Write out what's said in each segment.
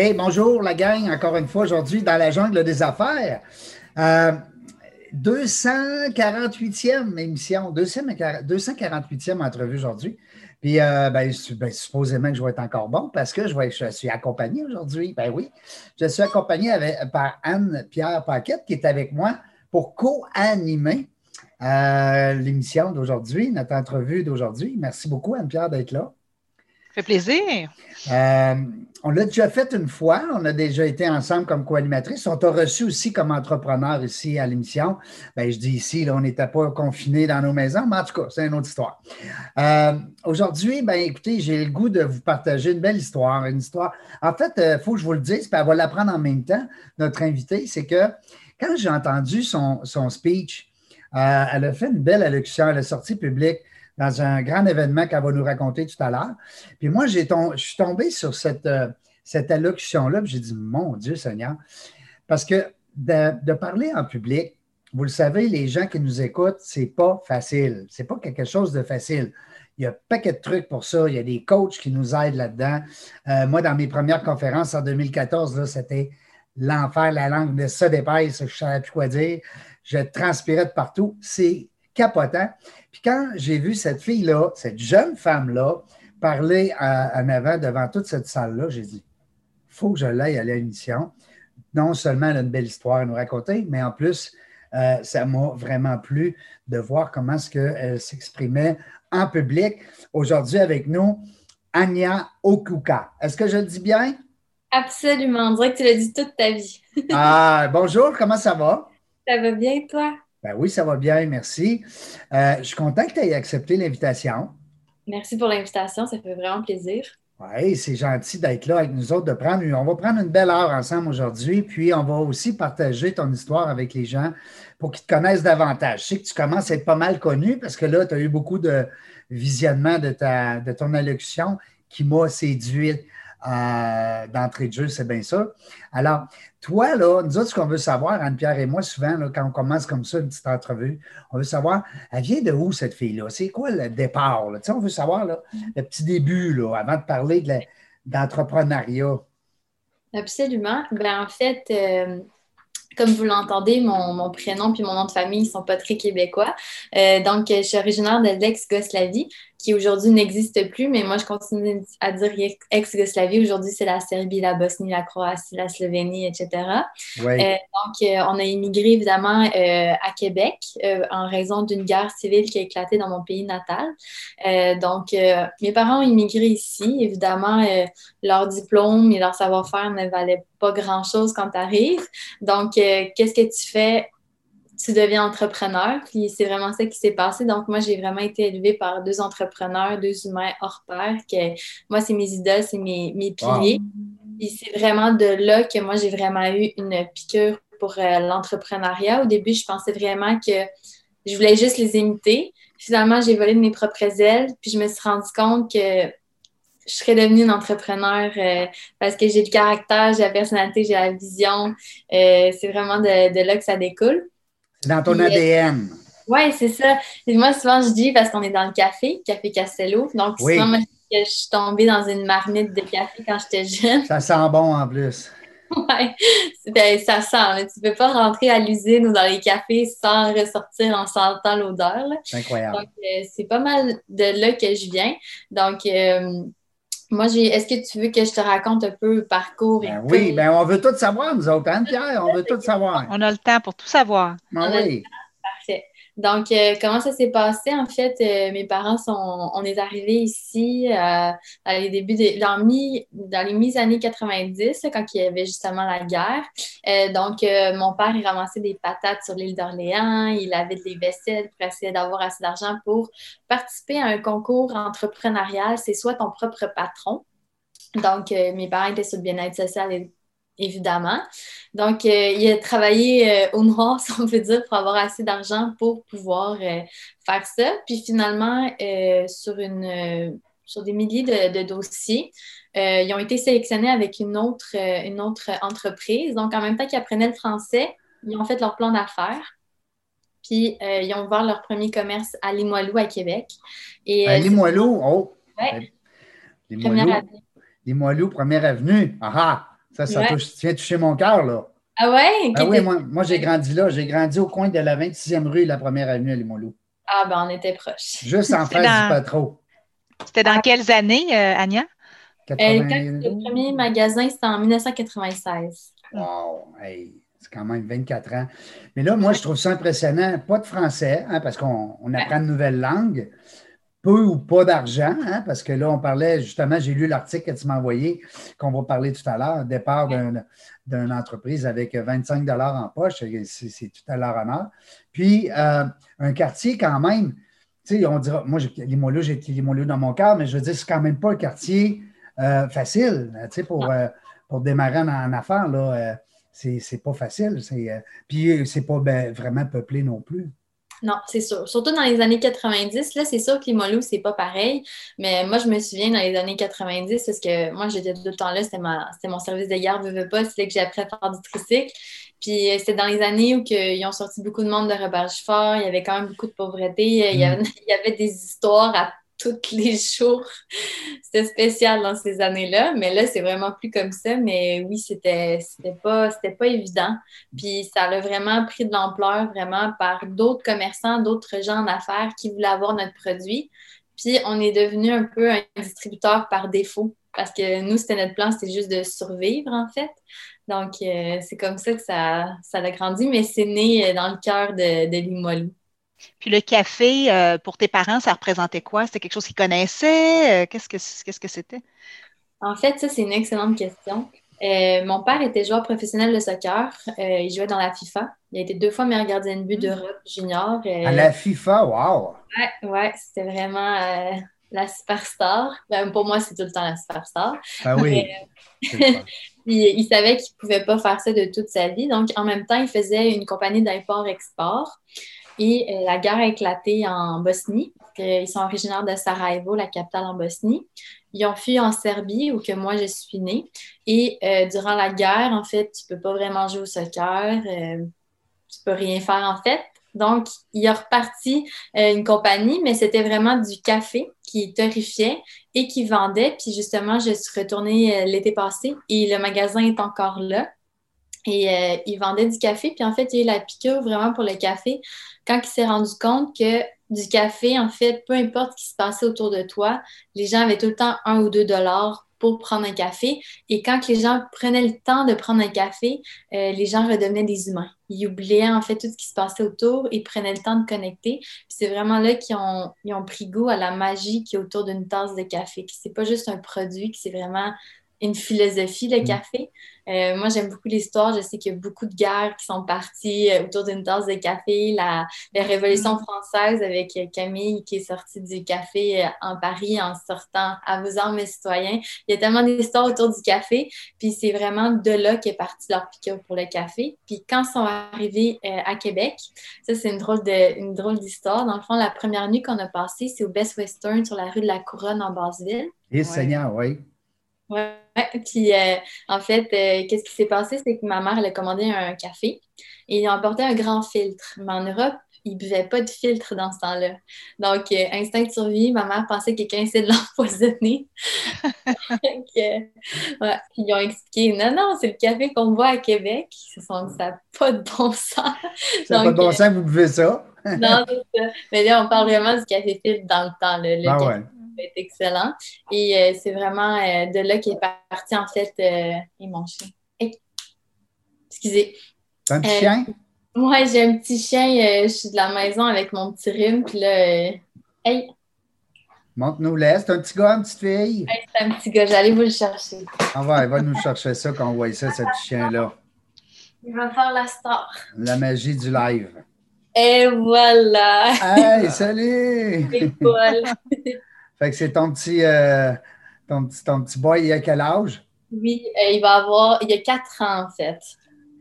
Hey, bonjour la gang, encore une fois aujourd'hui dans la jungle des affaires. 248e euh, émission, 248e entrevue aujourd'hui. Puis, euh, ben, ben, supposément que je vais être encore bon parce que je, suis accompagné aujourd'hui. Ben oui, je suis accompagné par Anne-Pierre Paquette qui est avec moi pour co-animer euh, l'émission d'aujourd'hui, notre entrevue d'aujourd'hui. Merci beaucoup, Anne-Pierre, d'être là. Ça fait plaisir. Euh, on l'a déjà fait une fois. On a déjà été ensemble comme co-animatrice. On t'a reçu aussi comme entrepreneur ici à l'émission. Ben, je dis ici, on n'était pas confinés dans nos maisons, mais en tout cas, c'est une autre histoire. Euh, aujourd'hui, ben, écoutez, j'ai le goût de vous partager une belle histoire. Une histoire. En fait, il faut que je vous le dise, puis elle va l'apprendre en même temps, notre invité, c'est que quand j'ai entendu son, speech, euh, elle a fait une belle allocution. Elle est sortie publique dans un grand événement qu'elle va nous raconter tout à l'heure. Puis moi, je suis tombé sur cette, euh, cette allocution-là, j'ai dit, mon Dieu Seigneur, parce que de, parler en public, vous le savez, les gens qui nous écoutent, c'est pas facile. C'est pas quelque chose de facile. Il y a un paquet de trucs pour ça. Il y a des coachs qui nous aident là-dedans. Euh, moi, dans mes premières conférences en 2014, c'était l'enfer, la langue de ça d'épaisse, je ne savais plus quoi dire je transpirais de partout. C'est capotant. Puis quand j'ai vu cette fille-là, cette jeune femme-là, parler en avant devant toute cette salle-là, j'ai dit, il faut que je l'aille à l'émission. Non seulement elle a une belle histoire à nous raconter, mais en plus, euh, ça m'a vraiment plu de voir comment est-ce qu'elle s'exprimait en public. Aujourd'hui avec nous, Anya Okuka. Est-ce que je le dis bien? Absolument. On dirait que tu l'as dit toute ta vie. ah, bonjour, comment ça va? Ça va bien, toi? Ben oui, ça va bien, merci. Euh, je suis content que tu aies accepté l'invitation. Merci pour l'invitation, ça fait vraiment plaisir. Oui, c'est gentil d'être là avec nous autres, de prendre. On va prendre une belle heure ensemble aujourd'hui, puis on va aussi partager ton histoire avec les gens pour qu'ils te connaissent davantage. Je sais que tu commences à être pas mal connu parce que là, tu as eu beaucoup de visionnement de, ta, de ton allocution qui m'a séduit euh, d'entrée de jeu, c'est bien ça. Alors, toi, là, nous autres, ce qu'on veut savoir, Anne-Pierre et moi, souvent, quand on commence comme ça, une petite entrevue, on veut savoir, elle vient de où cette fille-là? C'est quoi le départ? Là? On veut savoir là, le petit début là, avant de parler d'entrepreneuriat. Absolument. Ben, en fait, euh, comme vous l'entendez, mon, prénom puis mon nom de famille ne sont pas très québécois. Euh, donc, je suis originaire de l'ex-Goslavie qui aujourd'hui n'existe plus, mais moi, je continue à dire ex-Yougoslavie. Aujourd'hui, c'est la Serbie, la Bosnie, la Croatie, la Slovénie, etc. Euh, donc, euh, on a immigré évidemment euh, à Québec en raison d'une guerre civile qui a éclaté dans mon pays natal. donc, mes parents ont immigré ici. Évidemment, leur diplôme et leur savoir-faire ne valaient pas grand-chose quand tu arrives. Donc, qu'est-ce que tu fais tu deviens entrepreneur. Puis c'est vraiment ça qui s'est passé. Donc, moi, j'ai vraiment été élevée par deux entrepreneurs, deux humains hors pair. Que, moi, c'est mes idoles, c'est mes, mes piliers. Puis c'est vraiment de là que moi, j'ai vraiment eu une piqûre pour euh, l'entrepreneuriat. Au début, je pensais vraiment que je voulais juste les imiter. Finalement, j'ai volé de mes propres ailes. Puis je me suis rendu compte que je serais devenue une entrepreneur euh, parce que j'ai le caractère, j'ai la personnalité, j'ai la vision. Euh, c'est vraiment de, de, là que ça découle. C'est dans ton ADN. Oui, c'est ça. Et moi, souvent, je dis, parce qu'on est dans le café, Café Castello. Donc, souvent, moi, je suis tombée dans une marmite de café quand j'étais jeune. Ça sent bon en plus. Oui, ben, ça sent. Tu ne peux pas rentrer à l'usine ou dans les cafés sans ressortir en sentant l'odeur. C'est incroyable. Donc, euh, c'est pas mal de là que je viens. Donc, euh, moi, j'ai. Est-ce que tu veux que je te raconte un peu le parcours? Ben oui, ben on veut tout savoir, nous autres, hein, Pierre? On veut tout savoir. On a le temps pour tout savoir. Ben oui. Donc, euh, comment ça s'est passé? En fait, euh, mes parents sont, on est arrivés ici euh, dans les débuts dans, dans les mi-années 90, quand il y avait justement la guerre. donc, mon père, il ramassait des patates sur l'île d'Orléans, il avait des vaisselles pour essayer d'avoir assez d'argent pour participer à un concours entrepreneurial. C'est soit ton propre patron. Donc, mes parents étaient sur le bien-être social et évidemment. Donc, euh, il a travaillé euh, au noir, si on peut dire, pour avoir assez d'argent pour pouvoir euh, faire ça. Puis finalement, sur, une, sur des milliers de, dossiers, ils ont été sélectionnés avec une autre, une autre entreprise. Donc, en même temps qu'ils apprenaient le français, ils ont fait leur plan d'affaires. Puis, ils ont ouvert leur premier commerce à Limoilou, à Québec. Et, à Limoilou, oh! Ouais. Limoilou, Limoilou, première avenue. Ah, Ça, ça touche, tu viens toucher mon cœur, là. Ah ouais? Ah oui, moi, moi j'ai grandi là. J'ai grandi au coin de la 26e rue et la première avenue à Limoilou. Ah, ben on était proches. Juste en face du patro. C'était dans quelles années, euh, Anya? Euh, le premier magasin, c'était en 1996. Wow! Hey, c'est quand même 24 ans. Mais là, moi, je trouve ça impressionnant. Pas de français, hein, parce qu'on apprend de nouvelles langues. Peu ou pas d'argent, hein, parce que là, on parlait, justement, j'ai lu l'article que tu m'as envoyé, qu'on va parler tout à l'heure, départ d'une entreprise avec 25 en poche, c'est tout à leur honneur. Puis, euh, un quartier quand même, tu sais, on dira, moi, j'ai Limoilou, j'ai Limoilou dans mon cœur, mais je veux dire, c'est quand même pas un quartier euh, facile, tu sais, pour, euh, pour démarrer en, en affaires, là c'est pas facile. Puis c'est pas ben, vraiment peuplé non plus. Non, c'est sûr. Surtout dans les années 90, là, c'est sûr que les c'est pas pareil. Mais moi, je me souviens dans les années 90, parce que moi, j'étais tout le temps là, c'était mon service de garde, je veux pas, c'était que j'ai appris à faire du tricycle. Puis euh, c'était dans les années où ils ont sorti beaucoup de monde de rebâche fort, il y avait quand même beaucoup de pauvreté, il, y mm. avait, il y avait des histoires à tous les jours. C'était spécial dans ces années-là, mais là, c'est vraiment plus comme ça. Mais oui, c'était pas, pas évident. Puis ça a vraiment pris de l'ampleur vraiment par d'autres commerçants, d'autres gens en affaires qui voulaient avoir notre produit. Puis on est devenu un peu un distributeur par défaut parce que nous, c'était notre plan, c'était juste de survivre en fait. Donc, euh, c'est comme ça que ça, ça a grandi, mais c'est né dans le cœur de, de. Puis le café, euh, pour tes parents, ça représentait quoi? C'était quelque chose qu'ils connaissaient? Euh, qu'est-ce que c'était? En fait, ça, c'est une excellente question. Euh, mon père était joueur professionnel de soccer. il jouait dans la FIFA. Il a été deux fois meilleur gardien de but hmm. d'Europe junior. à la FIFA, wow! Ouais, ouais c'était vraiment la superstar. Ben, pour moi, c'est tout le temps la superstar. Ah oui. il savait qu'il ne pouvait pas faire ça de toute sa vie. Donc, en même temps, il faisait une compagnie d'import-export. Et euh, la guerre a éclaté en Bosnie. Ils sont originaires de Sarajevo, la capitale en Bosnie. Ils ont fui en Serbie, où que moi je suis née. Et euh, durant la guerre, en fait, tu peux pas vraiment jouer au soccer. Euh, tu peux rien faire, en fait. Donc, il a reparti une compagnie, mais c'était vraiment du café qui terrifiait et qui vendait. Puis justement, je suis retournée l'été passé et le magasin est encore là. Et euh, il vendait du café. Puis en fait, il y a eu la piqûre vraiment pour le café quand il s'est rendu compte que du café, en fait, peu importe ce qui se passait autour de toi, les gens avaient tout le temps un ou deux dollars pour prendre un café. Et quand les gens prenaient le temps de prendre un café, euh, les gens redevenaient des humains. Ils oubliaient en fait tout ce qui se passait autour et prenaient le temps de connecter. Puis c'est vraiment là qu'ils ont, pris goût à la magie qui est autour d'une tasse de café. C'est pas juste un produit, c'est vraiment une philosophie, le mm. café. Euh, moi, j'aime beaucoup l'histoire. Je sais qu'il y a beaucoup de guerres qui sont parties euh, autour d'une tasse de café. La, Révolution mm. française avec euh, Camille qui est sortie du café en Paris en sortant à vos armes, mes citoyens. Il y a tellement d'histoires autour du café. Puis c'est vraiment de là qu'est partie leur piqûre pour le café. Puis quand ils sont arrivés à Québec, ça, c'est une drôle, de, une drôle d'histoire. Dans le fond, la première nuit qu'on a passée, c'est au Best Western sur la rue de la Couronne en Basseville. Et Seigneur, oui. Ouais. Puis, euh, en fait, euh, qu'est-ce qui s'est passé? C'est que ma mère, elle a commandé un café et il a emporté un grand filtre. Mais en Europe, ils ne buvaient pas de filtre dans ce temps-là. Donc, euh, instinct de survie, ma mère pensait que quelqu'un essayait de l'empoisonner. ouais. Puis, ils ont expliqué non, non, c'est le café qu'on boit à Québec. Ils se sont dit, ça n'a pas de bon sens. Ça n'a pas de bon sens, vous buvez ça. non, c'est ça. Mais là, on parle vraiment du café filtre dans le temps. Le, le ah est excellent. Et euh, c'est vraiment euh, de là qu'est parti, en fait, euh, et mon chien. Excusez. T'as un petit chien? Moi, j'ai un petit chien. je suis de la maison avec mon petit rhume. Puis là, hey! Montre-nous laisse. C'est un petit gars, une petite fille? c'est un petit gars. J'allais vous le chercher. Ah ouais, il va nous chercher ça quand on voit ça, ce petit chien-là. Il va faire la star. La magie du live. Et voilà! Hey, salut! C'est. Fait que c'est ton petit, euh, ton, petit, ton petit boy, il a quel âge? Oui, euh, il va avoir, il a 4 ans en fait.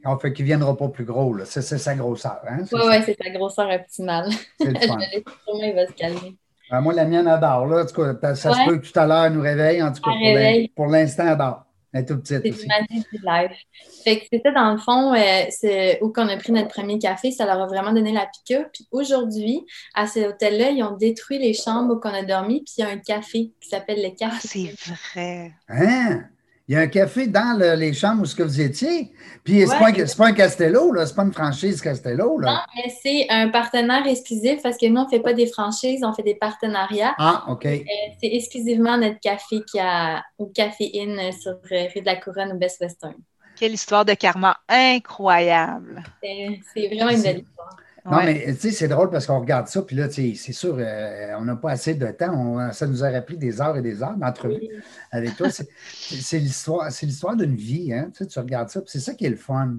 En fait qu'il ne viendra pas plus gros, là. C'est, sa grosseur, hein? Oui, oui, c'est sa grosseur optimale. C'est le fun. Je il va se calmer. Ben, moi, la mienne adore, là. En tout cas, ça se peut que tout à l'heure nous réveille. En tout cas, pour, pour l'instant, adore. Elle est toute petite C'est aussi. magie du live. Fait que c'était dans le fond, euh, c'est où qu'on a pris notre premier café, ça leur a vraiment donné la piqûre. Puis aujourd'hui, à cet hôtel-là, ils ont détruit les chambres où qu'on a dormi, puis il y a un café qui s'appelle le café. Ah, c'est vrai. Hein? Il y a un café dans les chambres où ce que vous étiez. Puis c'est pas, pas, un Castello, là. C'est pas une franchise Castello, là. Non, mais c'est un partenaire exclusif parce que nous, on ne fait pas des franchises, on fait des partenariats. Ah, OK. Euh, c'est exclusivement notre café qui a au Café Inn sur euh, rue de la Couronne au Best Western. Quelle histoire de karma incroyable. C'est vraiment une belle histoire. Non, mais tu sais, c'est drôle parce qu'on regarde ça, puis là, c'est sûr, euh, on n'a pas assez de temps. ça nous aurait pris des heures et des heures d'entrevue avec toi. C'est l'histoire, c'est l'histoire d'une vie, hein? Tu, sais, tu regardes ça, puis c'est ça qui est le fun.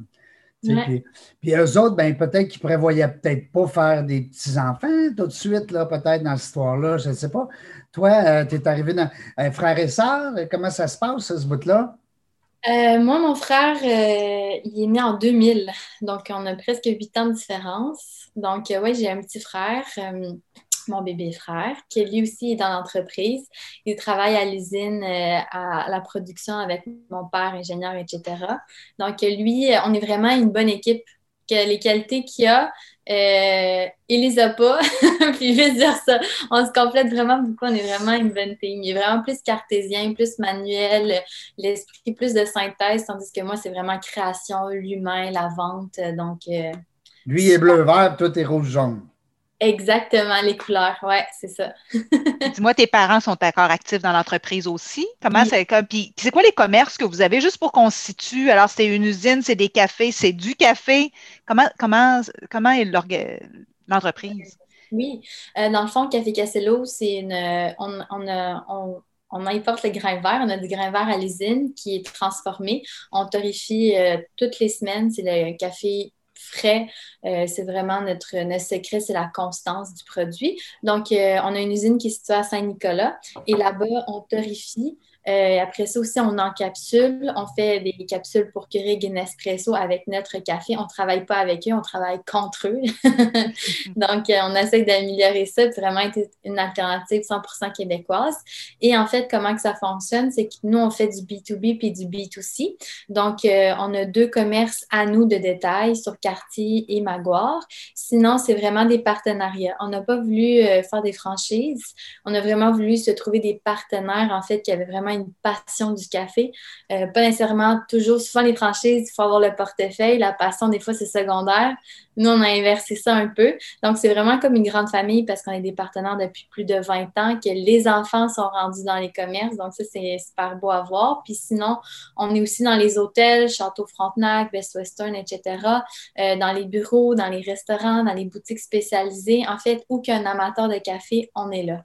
Puis, puis, eux autres, ben, peut-être qu'ils prévoyaient peut-être pas faire des petits-enfants tout de suite, là, peut-être dans cette histoire-là, je ne sais pas. Toi, euh, tu es arrivé dans un frère et sœur, comment ça se passe, ce bout-là? Euh, moi, mon frère, euh, il est né en 2000, donc on a presque huit ans de différence. Donc, euh, oui, j'ai un petit frère, mon bébé frère, qui lui aussi est dans l'entreprise. Il travaille à l'usine, à la production avec mon père, ingénieur, etc. Donc, lui, on est vraiment une bonne équipe. Les qualités qu'il a, il les a pas. puis veux dire ça, on se complète vraiment beaucoup. On est vraiment une. Il est vraiment plus cartésien, plus manuel, l'esprit plus de synthèse, tandis que moi, c'est vraiment création, l'humain, la vente. Donc. Euh, Lui est bleu-vert, toi, t'es rouge-jaune. Exactement, les couleurs, ouais, c'est ça. Dis-moi, tes parents sont encore actifs dans l'entreprise aussi? Comment c'est comme puis c'est quoi les commerces que vous avez juste pour qu'on se situe? Alors, c'est une usine, c'est des cafés, c'est du café. Comment comment comment est l'entreprise? Oui, euh, dans le fond, Café Castello, c'est une on, on, on, importe le grain vert. On a du grain vert à l'usine qui est transformé. On torrifie euh, toutes les semaines. C'est le café frais. Euh, c'est vraiment notre, secret, c'est la constance du produit. Donc, euh, on a une usine qui est située à Saint-Nicolas et là-bas, on torrifie euh, après ça aussi, on encapsule. On fait des capsules pour Keurig et Nespresso avec notre café. On ne travaille pas avec eux, on travaille contre eux. Donc, euh, on essaie d'améliorer ça, vraiment être une alternative 100% québécoise. Et en fait, comment que ça fonctionne, c'est que nous, on fait du B2B puis du B2C. Donc, euh, on a deux commerces à nous de détail sur Cartier et Maguire. Sinon, c'est vraiment des partenariats. On n'a pas voulu faire des franchises. On a vraiment voulu se trouver des partenaires, en fait, qui avaient vraiment une passion du café. Euh, pas nécessairement toujours, souvent les franchises, il faut avoir le portefeuille. La passion, des fois, c'est secondaire. Nous, on a inversé ça un peu. Donc, c'est vraiment comme une grande famille parce qu'on est des partenaires depuis plus de 20 ans, que les enfants sont rendus dans les commerces. Donc, ça, c'est super beau à voir. Puis sinon, on est aussi dans les hôtels, Château Frontenac, Best Western, etc., euh, dans les bureaux, dans les restaurants, dans les boutiques spécialisées. En fait, où qu'un amateur de café, on est là.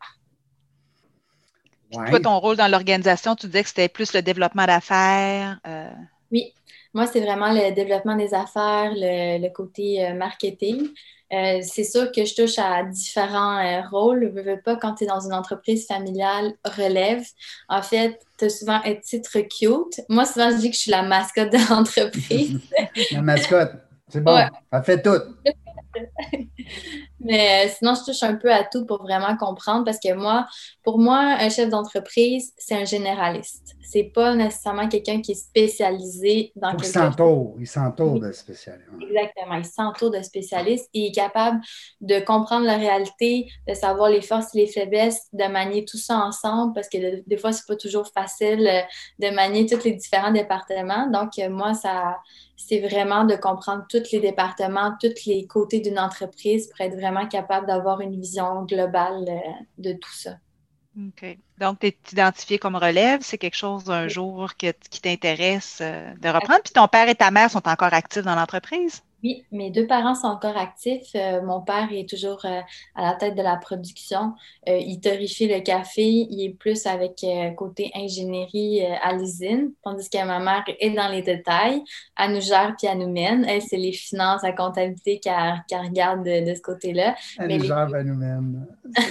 Toi, ton rôle dans l'organisation, tu disais que c'était plus le développement d'affaires. Euh. Oui, moi, c'est vraiment le développement des affaires, le, côté euh, marketing. Euh, c'est sûr que je touche à différents rôles. Je veux pas, quand tu es dans une entreprise familiale, relève. En fait, tu as souvent un titre cute. Moi, souvent, je dis que je suis la mascotte de l'entreprise. la mascotte, c'est bon. Ça fait tout. Mais euh, sinon, je touche un peu à tout pour vraiment comprendre parce que moi, pour moi, un chef d'entreprise, c'est un généraliste. C'est pas nécessairement quelqu'un qui est spécialisé dans quelque chose. Il s'entoure de spécialistes. Exactement. Il s'entoure de spécialistes et il est capable de comprendre la réalité, de savoir les forces et les faiblesses, de manier tout ça ensemble parce que des fois, c'est pas toujours facile euh, de manier tous les différents départements. Donc, euh, moi, ça c'est vraiment de comprendre tous les départements, tous les côtés d'une entreprise pour être vraiment capable d'avoir une vision globale euh, de tout ça. OK. Donc, tu es identifié comme relève, c'est quelque chose un jour qui t'intéresse euh, de reprendre. Puis ton père et ta mère sont encore actifs dans l'entreprise? Oui, mes deux parents sont encore actifs. Euh, mon père est toujours euh, à la tête de la production. Euh, il torrifie le café. Il est plus avec côté ingénierie à l'usine, tandis que ma mère est dans les détails. Elle nous gère puis elle nous mène. Elle, c'est les finances, la comptabilité qu'elle regarde de, ce côté-là. Elle nous gère, elle nous mène.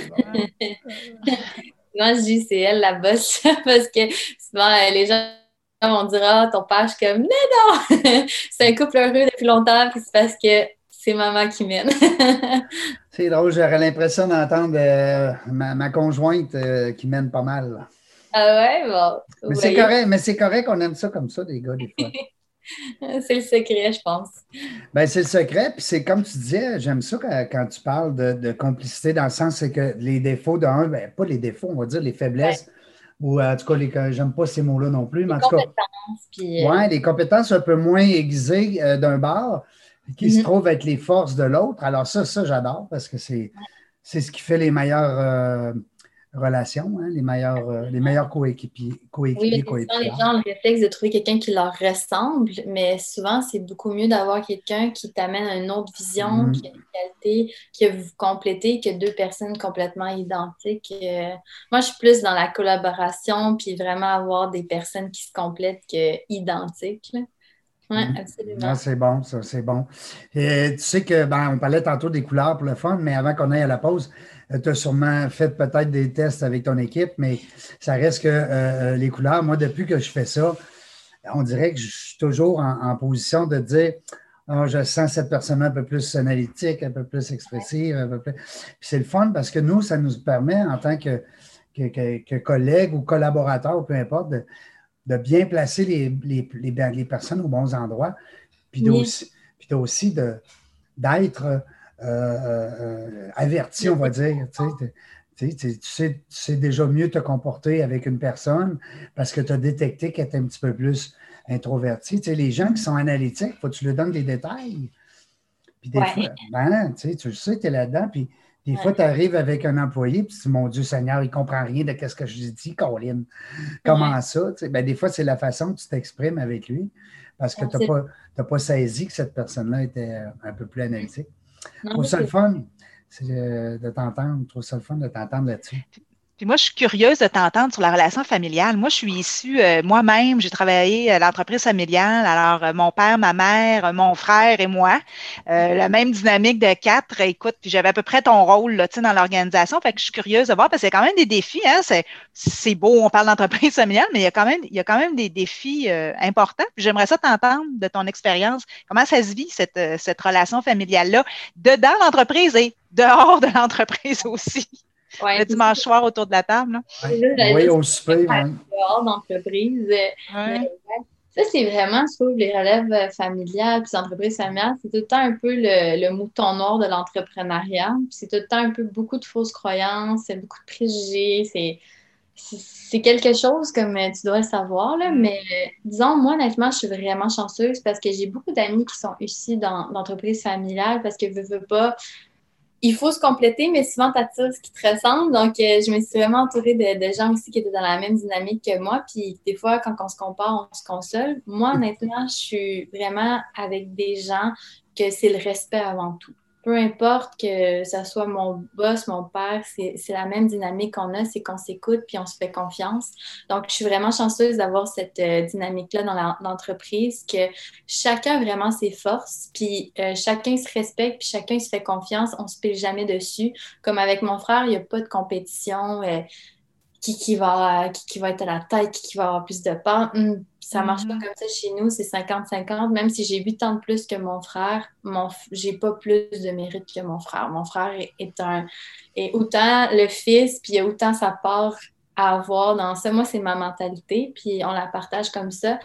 Moi, je dis c'est elle la bosse parce que souvent, les gens on dira, ton père, je suis comme, mais non! c'est un couple heureux depuis longtemps, puis c'est parce que c'est maman qui mène. c'est drôle, j'aurais l'impression d'entendre euh, ma, conjointe euh, qui mène pas mal. Ah ouais, bon. Mais c'est correct, mais c'est correct qu'on aime ça comme ça, des gars, des fois. c'est le secret, je pense. Ben, c'est le secret. Puis c'est comme tu disais, j'aime ça quand, tu parles de, complicité, dans le sens que les défauts d'un, ben, pas les défauts, on va dire les faiblesses ou en tout cas, j'aime pas ces mots-là non plus, mais en tout cas. Puis, ouais, les compétences un peu moins aiguisées d'un bar qui se mhm. trouvent être les forces de l'autre. Alors, ça, ça, j'adore parce que c'est c'est ce qui fait les meilleures relations, hein, les meilleurs, euh, les meilleurs coéquipiers. coéquipiers oui, les gens ont le réflexe de trouver quelqu'un qui leur ressemble, mais souvent, c'est beaucoup mieux d'avoir quelqu'un qui t'amène à une autre vision, mm-hmm. qui a une qualité, qui va vous compléter que deux personnes complètement identiques. Euh, moi, je suis plus dans la collaboration, puis vraiment avoir des personnes qui se complètent que identiques. Oui, mm-hmm. absolument. C'est bon, ça, c'est bon. Et tu sais que, ben, on parlait tantôt des couleurs pour le fun, mais avant qu'on aille à la pause, tu as sûrement fait peut-être des tests avec ton équipe, mais ça reste que euh, euh, les couleurs, moi, depuis que je fais ça, on dirait que je suis toujours en, position de dire oh, je sens cette personne un peu plus analytique, un peu plus expressive, un peu plus. Puis c'est le fun parce que nous, ça nous permet, en tant que, que, collègues ou collaborateurs, peu importe, de, bien placer les, les, les, personnes aux bons endroits, puis aussi, puis aussi d'être euh, euh, euh, averti, on va dire. Tu sais, déjà mieux te comporter avec une personne parce que tu as détecté qu'elle est un petit peu plus introvertie. Tu sais, les gens qui sont analytiques, faut que tu leur donnes des détails. Puis des fois, ben, tu sais, tu sais, tu es là-dedans. Puis des fois, tu arrives avec un employé, puis tu dis, mon Dieu Seigneur, il ne comprend rien de ce que je dis, Colin. Comment ça? Ben, des fois, c'est la façon que tu t'exprimes avec lui parce que tu n'as pas, pas, saisi que cette personne-là était un peu plus analytique. Je trouve ça le fun de t'entendre. Je trouve ça le fun de t'entendre là-dessus. Puis moi, je suis curieuse de t'entendre sur la relation familiale. Moi, je suis issue euh, moi-même, j'ai travaillé à l'entreprise familiale. Alors, euh, mon père, ma mère, mon frère et moi, euh, la même dynamique de quatre. Écoute, puis j'avais à peu près ton rôle là, dans l'organisation. Fait que je suis curieuse de voir parce qu'il y a quand même des défis. Hein, c'est, beau, on parle d'entreprise familiale, mais il y a quand même, il y a quand même des défis importants. Puis j'aimerais ça t'entendre de ton expérience. Comment ça se vit, cette, cette relation familiale-là, dedans l'entreprise et dehors de l'entreprise aussi? Le dimanche soir autour de la table. Oui, au souper. Dehors d'entreprise. Ça, c'est vraiment, je trouve, les relèves euh, familiales, puis entreprises familiales, c'est tout le temps un peu le, mouton noir de l'entrepreneuriat. c'est tout le temps un peu beaucoup de fausses croyances, c'est beaucoup de préjugés. C'est, c'est quelque chose comme euh, tu dois le savoir, là, mm. mais euh, disons, moi, honnêtement, je suis vraiment chanceuse parce que j'ai beaucoup d'amis qui sont ici dans l'entreprise familiale parce que je veux pas, il faut se compléter, mais souvent, tu attires ce qui te ressemble. Donc, euh, je me suis vraiment entourée de, gens aussi qui étaient dans la même dynamique que moi. Puis, des fois, quand on se compare, on se console. Moi, honnêtement, je suis vraiment avec des gens que c'est le respect avant tout peu importe que ce soit mon boss, mon père, c'est la même dynamique qu'on a, c'est qu'on s'écoute puis on se fait confiance. Donc, je suis vraiment chanceuse d'avoir cette euh, dynamique-là dans l'entreprise, que chacun vraiment ses forces, puis euh, chacun se respecte, puis chacun se fait confiance, on se pile jamais dessus. Comme avec mon frère, il n'y a pas de compétition. Euh, qui, qui, va, qui, va être à la tête, qui, va avoir plus de part. Hmm, ça marche pas comme ça chez nous, c'est 50-50. Même si j'ai 8 ans de plus que mon frère, mon, j'ai pas plus de mérite que mon frère. Mon frère est, un est autant le fils, puis il a autant sa part à avoir dans ça. Moi, c'est ma mentalité, puis on la partage comme ça.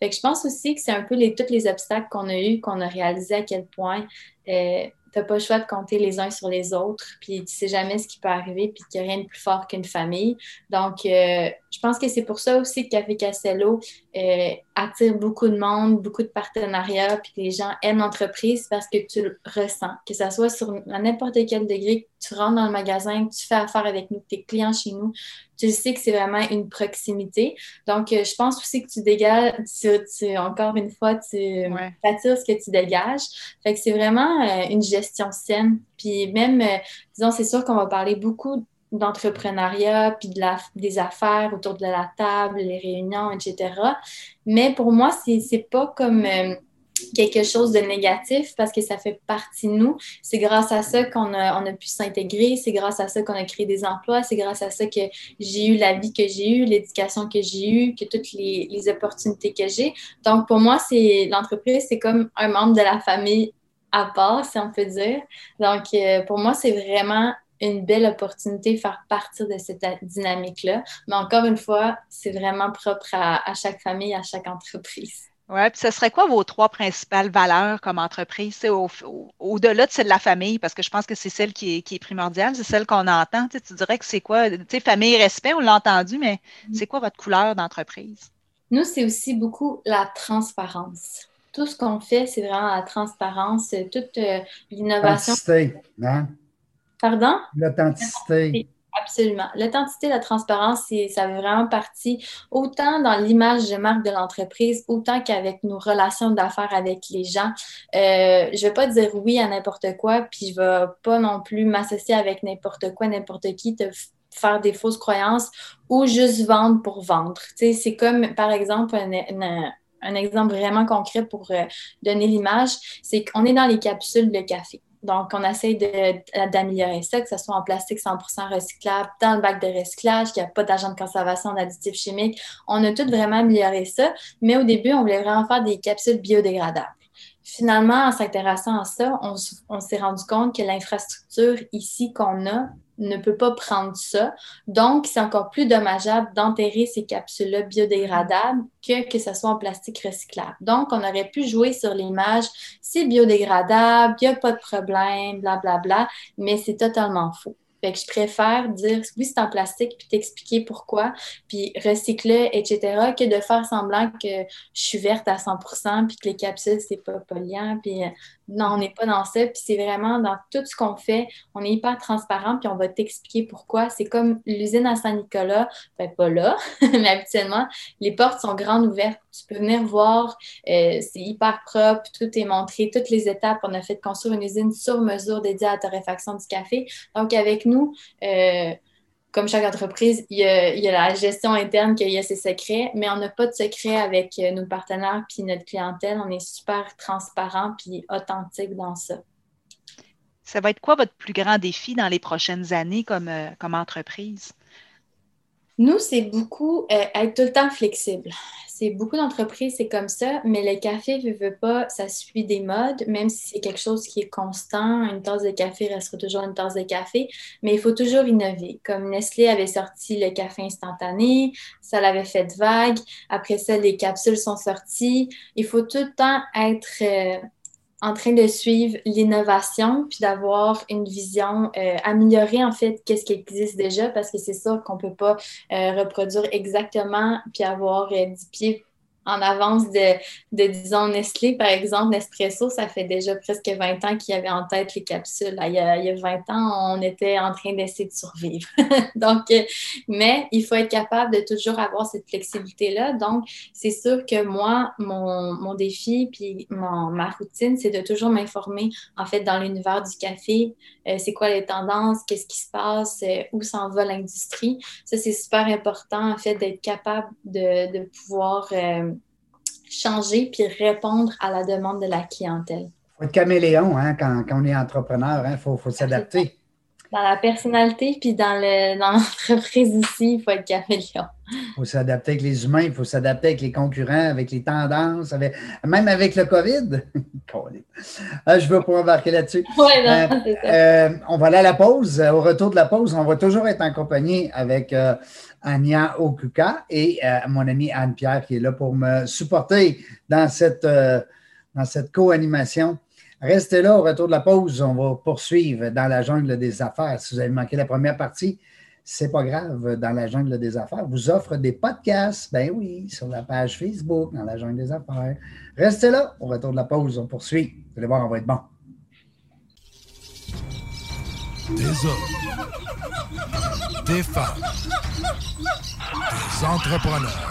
Fait que je pense aussi que c'est un peu les, tous les obstacles qu'on a eus, qu'on a réalisé à quel point euh, n'as pas le choix de compter les uns sur les autres, puis tu sais jamais ce qui peut arriver, puis qu'il n'y a rien de plus fort qu'une famille. Donc, euh, je pense que c'est pour ça aussi que Café Castello euh, attire beaucoup de monde, beaucoup de partenariats, puis les gens aiment l'entreprise parce que tu le ressens, que ça soit sur n'importe quel degré, que tu rentres dans le magasin, que tu fais affaire avec nous, que tu es client chez nous, tu sais que c'est vraiment une proximité. Donc, euh, je pense aussi que tu dégages, tu, encore une fois, tu attires ce que tu dégages. Fait que c'est vraiment une gestion saine. Puis même, disons, c'est sûr qu'on va parler beaucoup d'entrepreneuriat, puis de la, des affaires autour de la table, les réunions, etc. Mais pour moi, c'est pas comme euh, quelque chose de négatif parce que ça fait partie de nous. C'est grâce à ça qu'on a, on a pu s'intégrer, c'est grâce à ça qu'on a créé des emplois, c'est grâce à ça que j'ai eu la vie que j'ai eue, l'éducation que j'ai eue, que toutes les, les opportunités que j'ai. Donc, pour moi, c'est l'entreprise, c'est comme un membre de la famille à part, si on peut dire. Donc, euh, pour moi, c'est vraiment une belle opportunité de faire partir de cette dynamique-là. Mais encore une fois, c'est vraiment propre à, chaque famille, à chaque entreprise. Oui, puis ce serait quoi vos trois principales valeurs comme entreprise, au-delà de celle de la famille, parce que je pense que c'est celle qui est, primordiale, c'est celle qu'on entend. Tu, dirais que c'est quoi, tu sais, famille et respect, on l'a entendu, mais mm-hmm. c'est quoi votre couleur d'entreprise? Nous, c'est aussi beaucoup la transparence. Tout ce qu'on fait, c'est vraiment la transparence, toute euh, l'innovation. L'authenticité, hein? Pardon? L'authenticité. Absolument. L'authenticité, la transparence, ça fait vraiment partie autant dans l'image de marque de l'entreprise, autant qu'avec nos relations d'affaires avec les gens. Euh, je ne vais pas dire oui à n'importe quoi, puis je ne vais pas non plus m'associer avec n'importe quoi, n'importe qui, te faire des fausses croyances ou juste vendre pour vendre. c'est comme, par exemple, un, exemple vraiment concret pour euh, donner l'image, c'est qu'on est dans les capsules de café. Donc, on essaie d'améliorer ça, que ce soit en plastique 100% recyclable, dans le bac de recyclage, qu'il n'y a pas d'agent de conservation, d'additifs chimiques. On a tout vraiment amélioré ça, mais au début, on voulait vraiment faire des capsules biodégradables. Finalement, en s'intéressant à ça, on, on s'est rendu compte que l'infrastructure ici qu'on a ne peut pas prendre ça. Donc, c'est encore plus dommageable d'enterrer ces capsules-là biodégradables que que ce soit en plastique recyclable. Donc, on aurait pu jouer sur l'image, c'est biodégradable, il n'y a pas de problème, blablabla, bla, bla, mais c'est totalement faux. Fait que je préfère dire oui, c'est en plastique, puis t'expliquer pourquoi, puis recycler, etc., que de faire semblant que je suis verte à 100% puis que les capsules, c'est pas polluant, puis euh, non, on n'est pas dans ça, puis c'est vraiment dans tout ce qu'on fait, on est hyper transparent, puis on va t'expliquer pourquoi. C'est comme l'usine à Saint-Nicolas, ben pas là, mais habituellement, les portes sont grandes ouvertes. Tu peux venir voir, euh, c'est hyper propre, tout est montré, toutes les étapes. On a fait construire une usine sur mesure dédiée à la torréfaction du café. Donc, avec nous, euh, comme chaque entreprise, il y, a, la gestion interne qu'il y a ses secrets, mais on n'a pas de secret avec euh, nos partenaires puis notre clientèle. On est super transparent puis authentique dans ça. Ça va être quoi votre plus grand défi dans les prochaines années comme, euh, comme entreprise? Nous, c'est beaucoup euh, être tout le temps flexible. C'est beaucoup d'entreprises, c'est comme ça, mais le café ne veut pas, ça suit des modes, même si c'est quelque chose qui est constant. Une tasse de café restera toujours une tasse de café, mais il faut toujours innover. Comme Nestlé avait sorti le café instantané, ça l'avait fait vague. Après ça, les capsules sont sorties. Il faut tout le temps être euh, en train de suivre l'innovation, puis d'avoir une vision euh, améliorée, en fait, qu'est-ce qui existe déjà, parce que c'est sûr qu'on peut pas euh, reproduire exactement, puis avoir euh, 10 pieds en avance de, de, disons, Nestlé, par exemple, Nespresso, ça fait déjà presque 20 ans qu'il y avait en tête les capsules. il, y a, il, y a, 20 ans, on était en train d'essayer de survivre. Donc, euh, mais il faut être capable de toujours avoir cette flexibilité-là. Donc, c'est sûr que moi, mon, mon défi, puis mon, ma routine, c'est de toujours m'informer, en fait, dans l'univers du café, euh, c'est quoi les tendances, qu'est-ce qui se passe, euh, où s'en va l'industrie? Ça, c'est super important, en fait, d'être capable de, de pouvoir changer puis répondre à la demande de la clientèle. Il faut être caméléon hein, quand, on est entrepreneur, il hein, faut, s'adapter. Dans la personnalité puis dans l'entreprise ici, il faut être caméléon. Il faut s'adapter avec les humains, il faut s'adapter avec les concurrents, avec les tendances, même avec le COVID. Ah, je ne veux pas embarquer là-dessus. Euh, euh, on va aller à la pause. Au retour de la pause, on va toujours être en compagnie avec euh, Anya Okuka et mon amie Anne-Pierre qui est là pour me supporter dans cette, dans cette co-animation. Restez là au retour de la pause. On va poursuivre dans la jungle des affaires. Si vous avez manqué la première partie, c'est pas grave, dans la jungle des affaires, vous offre des podcasts. Ben oui, sur la page Facebook, dans la jungle des affaires. Restez là, on retourne de la pause, on poursuit. Vous allez voir, on va être bon. Des hommes, des femmes, des entrepreneurs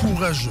courageux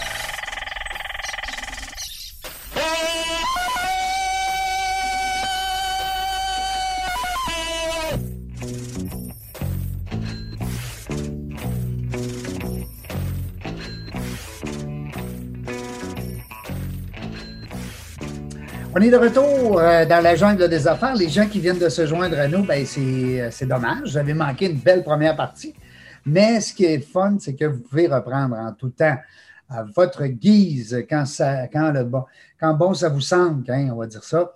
On est de retour euh, dans la jungle des affaires. Les gens qui viennent de se joindre à nous, ben c'est dommage. J'avais manqué une belle première partie. Mais ce qui est fun, c'est que vous pouvez reprendre en tout temps, à votre guise, quand, ça, quand, le bon, quand bon ça vous semble, hein, on va dire ça,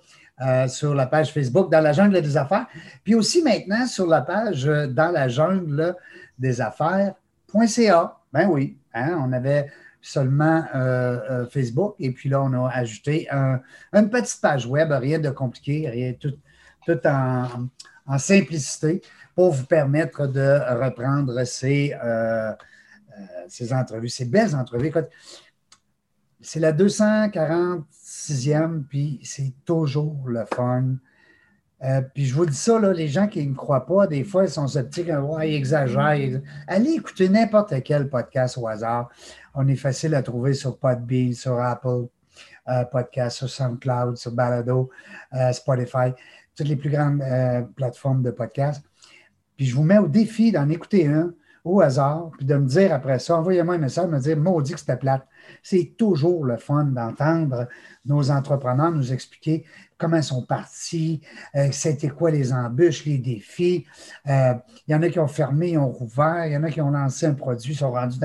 euh, sur la page Facebook dans la jungle des affaires. Puis aussi maintenant sur la page euh, dans la jungle des affaires.ca. Ben oui, hein, on avait seulement euh, Facebook et puis là, on a ajouté une petite page web, rien de compliqué, rien, tout, tout en, en simplicité pour vous permettre de reprendre ces, euh, euh, ces entrevues, ces belles entrevues. C'est la 246e, puis c'est toujours le fun. Euh, puis je vous dis ça, là, les gens qui ne croient pas, des fois, ils sont sceptiques, ils exagèrent. Allez écouter n'importe quel podcast au hasard. On est facile à trouver sur Podbean, sur Apple Podcast, sur SoundCloud, sur Balado, Spotify, toutes les plus grandes plateformes de podcast. Puis je vous mets au défi d'en écouter un au hasard, puis de me dire après ça, envoyez-moi un message, me dire, maudit que c'était plate. C'est toujours le fun d'entendre nos entrepreneurs nous expliquer comment ils sont partis, euh, c'était quoi les embûches, les défis. Euh, il y en a qui ont fermé, ils ont rouvert, il y en a qui ont lancé un produit, ils sont rendus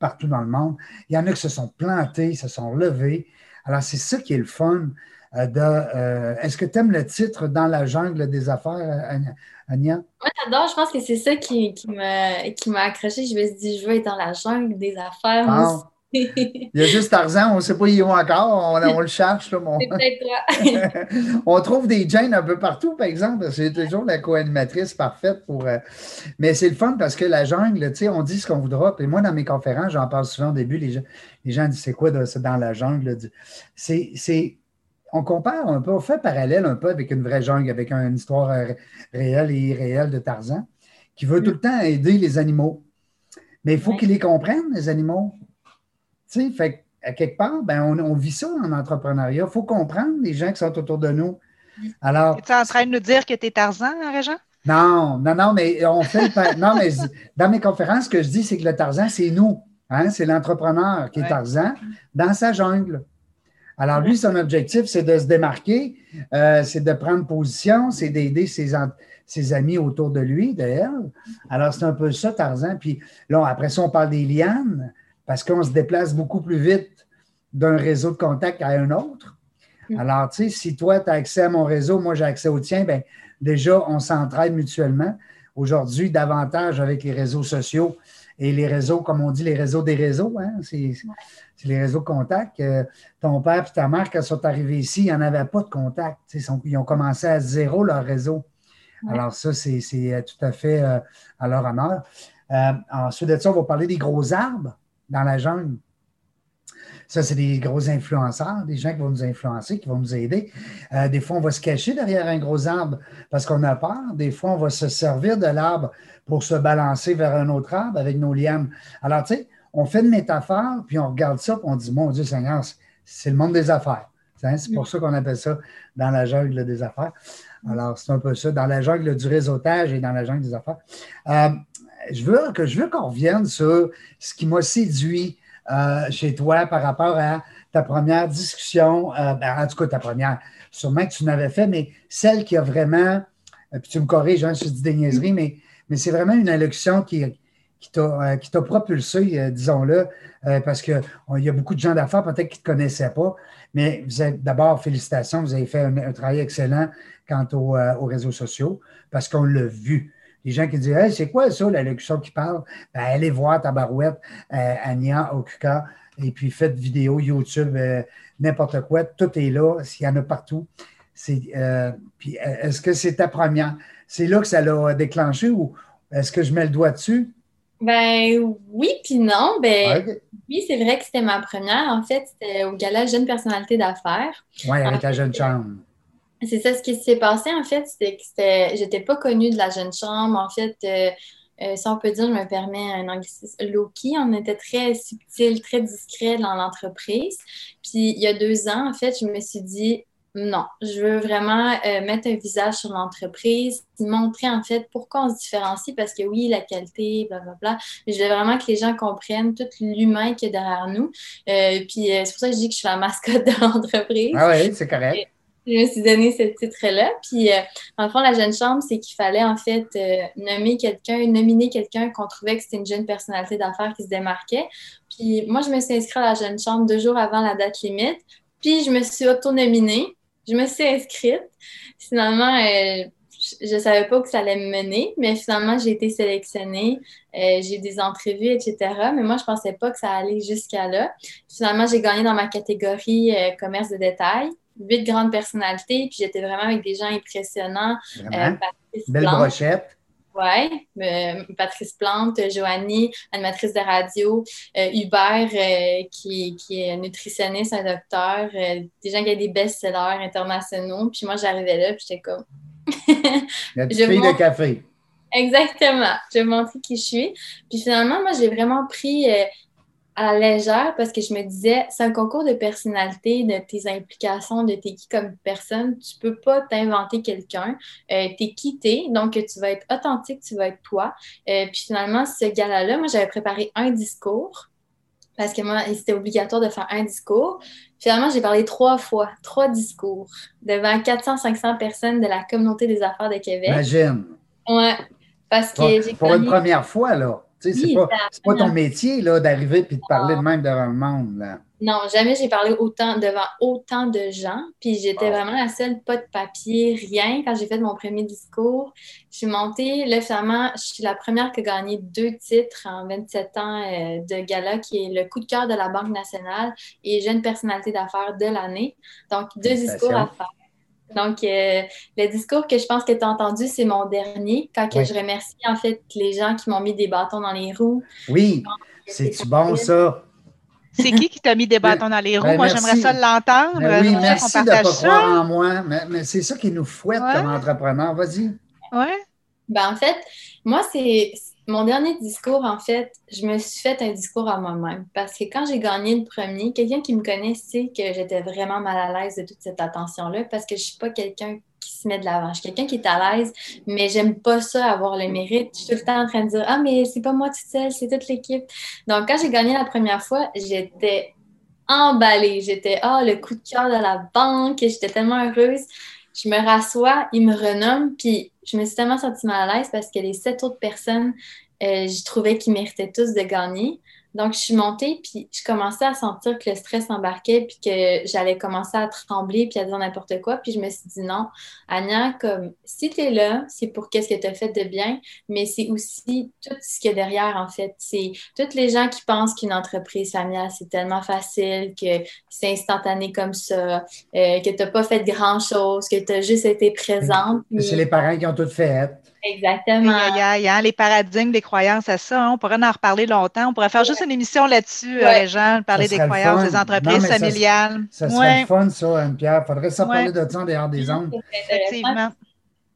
partout dans le monde. Il y en a qui se sont plantés, se sont levés. Alors, c'est ça qui est le fun. Euh, de, est-ce que tu aimes le titre Dans la jungle des affaires, Anya? Moi, j'adore. Je pense que c'est ça qui, qui m'a accroché. Je me suis dit, je veux être dans la jungle des affaires. Ah. Il y a juste Tarzan, on ne sait pas où il est encore, on, le cherche. Là, mon... on trouve des Jane un peu partout, par exemple. C'est toujours la co-animatrice parfaite pour. Euh, mais c'est le fun parce que la jungle, on dit ce qu'on voudra. Et moi, dans mes conférences, j'en parle souvent au début, les gens, les gens disent c'est quoi dans la jungle? C'est on compare un peu, on fait parallèle un peu avec une vraie jungle, avec une histoire réelle et irréelle de Tarzan, qui veut tout le temps aider les animaux. Mais il faut qu'ils les comprennent, les animaux. Tu sais, fait à quelque part, ben, on, vit ça en entrepreneuriat. Il faut comprendre les gens qui sont autour de nous. Alors. Tu es en train de nous dire que tu es Tarzan, hein, Régent? Non, non, non, mais on fait. non, mais dans mes conférences, ce que je dis, c'est que le Tarzan, c'est nous. Hein? C'est l'entrepreneur qui est Tarzan dans sa jungle. Alors, lui, son objectif, c'est de se démarquer, euh, c'est de prendre position, c'est d'aider ses, ses, amis autour de lui, de elle. Alors, c'est un peu ça, Tarzan. Puis là, après ça, on parle des lianes, parce qu'on se déplace beaucoup plus vite d'un réseau de contact à un autre. Mm. Alors, tu sais, si toi, tu as accès à mon réseau, moi, j'ai accès au tien, bien, déjà, on s'entraide mutuellement. Aujourd'hui, davantage avec les réseaux sociaux et les réseaux, comme on dit, les réseaux des réseaux. Hein? C'est les réseaux de contact. Euh, ton père et ta mère, quand ils sont arrivés ici, il n'y en avait pas de contact. Ils, ont commencé à zéro leur réseau. Alors, ça, c'est euh, tout à fait euh, à leur honneur. ensuite de ça, on va parler des gros arbres dans la jungle. Ça, c'est des gros influenceurs, des gens qui vont nous influencer, qui vont nous aider. des fois, on va se cacher derrière un gros arbre parce qu'on a peur. Des fois, on va se servir de l'arbre pour se balancer vers un autre arbre avec nos lianes. Alors, tu sais, on fait une métaphore, puis on regarde ça, puis on dit, mon Dieu Seigneur, c'est le monde des affaires. C'est pour ça qu'on appelle ça dans la jungle des affaires. Alors, c'est un peu ça, dans la jungle du réseautage et dans la jungle des affaires. Euh, je veux que je veux qu'on revienne sur ce qui m'a séduit euh, chez toi par rapport à ta première discussion, euh, ben, en tout cas ta première, sûrement que tu n'avais fait, mais celle qui a vraiment, puis tu me corriges, hein, je dis des niaiseries, mais, mais c'est vraiment une allocution qui, euh, qui t'a propulsé, euh, disons-le, euh, parce qu'il y a beaucoup de gens d'affaires peut-être qui ne te connaissaient pas. Mais d'abord, félicitations, vous avez fait un, travail excellent quant aux réseaux sociaux parce qu'on l'a vu. Les gens qui disent hey, c'est quoi ça, la locution qui parle? Ben, allez voir ta barouette, Ania Okuka, et puis faites vidéo, YouTube, n'importe quoi, tout est là, s'il y en a partout. puis est-ce que c'est ta première? C'est là que ça l'a déclenché ou est-ce que je mets le doigt dessus? Ben oui, puis non. Ben, Oui, c'est vrai que c'était ma première. En fait, c'était au gala Jeune Personnalité d'affaires. Oui, avec la jeune chambre. C'est ça, ce qui s'est passé, en fait, c'était que j'étais pas connue de la jeune chambre. En fait, euh, euh, si on peut dire, je me permets un anglicisme low-key. On était très subtil, très discret dans l'entreprise. Puis il y a deux ans, en fait, je me suis dit, non, je veux vraiment euh, mettre un visage sur l'entreprise, montrer en fait pourquoi on se différencie, parce que oui, la qualité, blablabla, mais je veux vraiment que les gens comprennent tout l'humain qui est derrière nous. Euh, puis euh, c'est pour ça que je dis que je suis la mascotte de l'entreprise. Ah oui, c'est correct. Je me suis donné ce titre-là. Puis, euh, en fond, la jeune chambre, c'est qu'il fallait en fait euh, nommer quelqu'un, nominer quelqu'un qu'on trouvait que c'était une jeune personnalité d'affaires qui se démarquait. Puis, moi, je me suis inscrite à la jeune chambre deux jours avant la date limite. Puis, je me suis auto-nominée. Je me suis inscrite. Finalement, euh, je ne savais pas que ça allait me mener, mais finalement, j'ai été sélectionnée. j'ai eu des entrevues, etc. Mais moi, je ne pensais pas que ça allait jusqu'à là. Finalement, j'ai gagné dans ma catégorie commerce de détail huit grandes personnalités, puis j'étais vraiment avec des gens impressionnants. Euh, Belle brochette. Oui, euh, Patrice Plante, Joanie, animatrice de radio, euh, Hubert, qui, qui, est nutritionniste, un docteur, des gens qui ont des best-sellers internationaux. Puis moi, j'arrivais là, puis j'étais comme. La petite fille de café. Exactement. Je vais montrer qui je suis. Puis finalement, moi, j'ai vraiment pris à la légère parce que je me disais, c'est un concours de personnalité, de tes implications, de t'es qui comme personne. Tu peux pas t'inventer quelqu'un. Euh, t'es qui t'es, donc tu vas être authentique, tu vas être toi. Euh, puis finalement, ce gala-là, moi, j'avais préparé un discours parce que moi, c'était obligatoire de faire un discours. Finalement, j'ai parlé trois fois, trois discours devant 400-500 personnes de la communauté des affaires de Québec. Imagine. Ouais. Parce que j'ai Pour une première fois, là. Tu sais, c'est pas, pas, ton métier d'arriver et de parler de même devant le monde. Là. Non, jamais j'ai parlé autant devant autant de gens. Puis j'étais vraiment la seule, pas de papier, rien. Quand j'ai fait mon premier discours, je suis montée. Là, finalement, je suis la première qui a gagné deux titres en 27 ans euh, de gala, qui est le coup de cœur de la Banque nationale et jeune personnalité d'affaires de l'année. Donc, deux discours à faire. Donc, euh, le discours que je pense que tu as entendu, c'est mon dernier, quand je remercie en fait les gens qui m'ont mis des bâtons dans les roues. Oui, c'est-tu bon ça? C'est qui qui t'a mis des bâtons dans les roues? Ben, moi, j'aimerais ça l'entendre. Ben oui, merci de ne pas croire en moi. Mais, c'est ça qui nous fouette comme entrepreneur. Vas-y. Oui. Ben, en fait, moi, c'est mon dernier discours, en fait, je me suis fait un discours à moi-même. Parce que quand j'ai gagné le premier, quelqu'un qui me connaît sait que j'étais vraiment mal à l'aise de toute cette attention-là parce que je ne suis pas quelqu'un qui se met de l'avant. Je suis quelqu'un qui est à l'aise, mais j'aime pas ça, avoir le mérite. Je suis tout le temps en train de dire Ah, mais c'est pas moi toute seule, c'est toute l'équipe. Donc, quand j'ai gagné la première fois, j'étais emballée. J'étais Ah, le coup de cœur de la banque. J'étais tellement heureuse. Je me rassois, il me renomme, puis je me suis tellement sentie mal à l'aise parce que les sept autres personnes, euh, je trouvais qu'ils méritaient tous de gagner. Donc, je suis montée, puis je commençais à sentir que le stress embarquait, puis que j'allais commencer à trembler, puis à dire n'importe quoi. Puis je me suis dit non, Anya, comme si tu es là, c'est pour qu'est-ce que tu as fait de bien, mais c'est aussi tout ce qu'il y a derrière, en fait. C'est toutes les gens qui pensent qu'une entreprise familiale, c'est tellement facile, que c'est instantané comme ça, euh, que tu n'as pas fait grand-chose, que tu as juste été présente. C'est les parents qui ont tout fait. Exactement. Il y, a, les paradigmes des croyances à ça. Hein. On pourrait en reparler longtemps. On pourrait faire juste une émission là-dessus, euh, Jean, parler des croyances des entreprises familiales. Ça, serait fun, ça, Anne-Pierre. Il faudrait s'en parler de ça en dehors des ondes. Effectivement.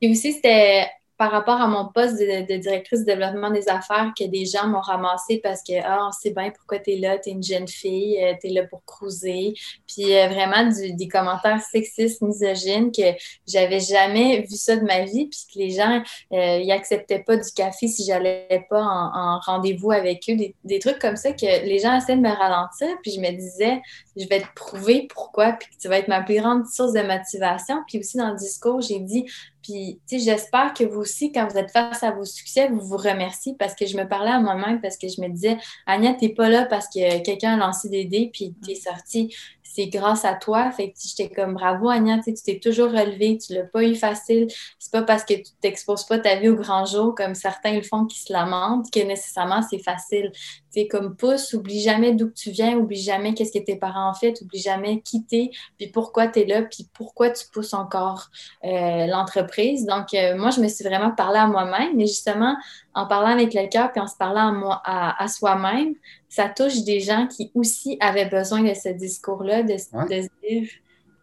Et aussi, c'était par rapport à mon poste de, directrice de développement des affaires que des gens m'ont ramassé parce que ah, on sait bien pourquoi tu es là, tu une jeune fille, euh, tu es là pour cruiser. Puis euh, vraiment des commentaires sexistes, misogynes que j'avais jamais vu ça de ma vie, puis que les gens euh, ils acceptaient pas du café si j'allais pas en, rendez-vous avec eux, des, des, trucs comme ça que les gens essaient de me ralentir, puis je me disais je vais te prouver pourquoi, puis que tu vas être ma plus grande source de motivation. Puis aussi dans le discours, j'ai dit puis, tu sais, j'espère que vous aussi, quand vous êtes face à vos succès, vous vous remerciez parce que je me parlais à moi-même, parce que je me disais, Agnès, t'es pas là parce que quelqu'un a lancé des dés, puis t'es sorti c'est grâce à toi. Fait que j'étais comme bravo, Anya, tu t'es toujours relevé, tu l'as pas eu facile. C'est pas parce que tu t'exposes pas ta vie au grand jour, comme certains le font qui se lamentent, que nécessairement c'est facile. Tu comme pousse, oublie jamais d'où tu viens, oublie jamais qu'est-ce que tes parents ont fait, oublie jamais qui t'es, puis pourquoi tu es là, puis pourquoi tu pousses encore euh, l'entreprise. Donc, euh, moi, je me suis vraiment parlé à moi-même, mais justement, en parlant avec le cœur, puis en se parlant à, à soi-même, ça touche des gens qui aussi avaient besoin de ce discours-là, de, se dire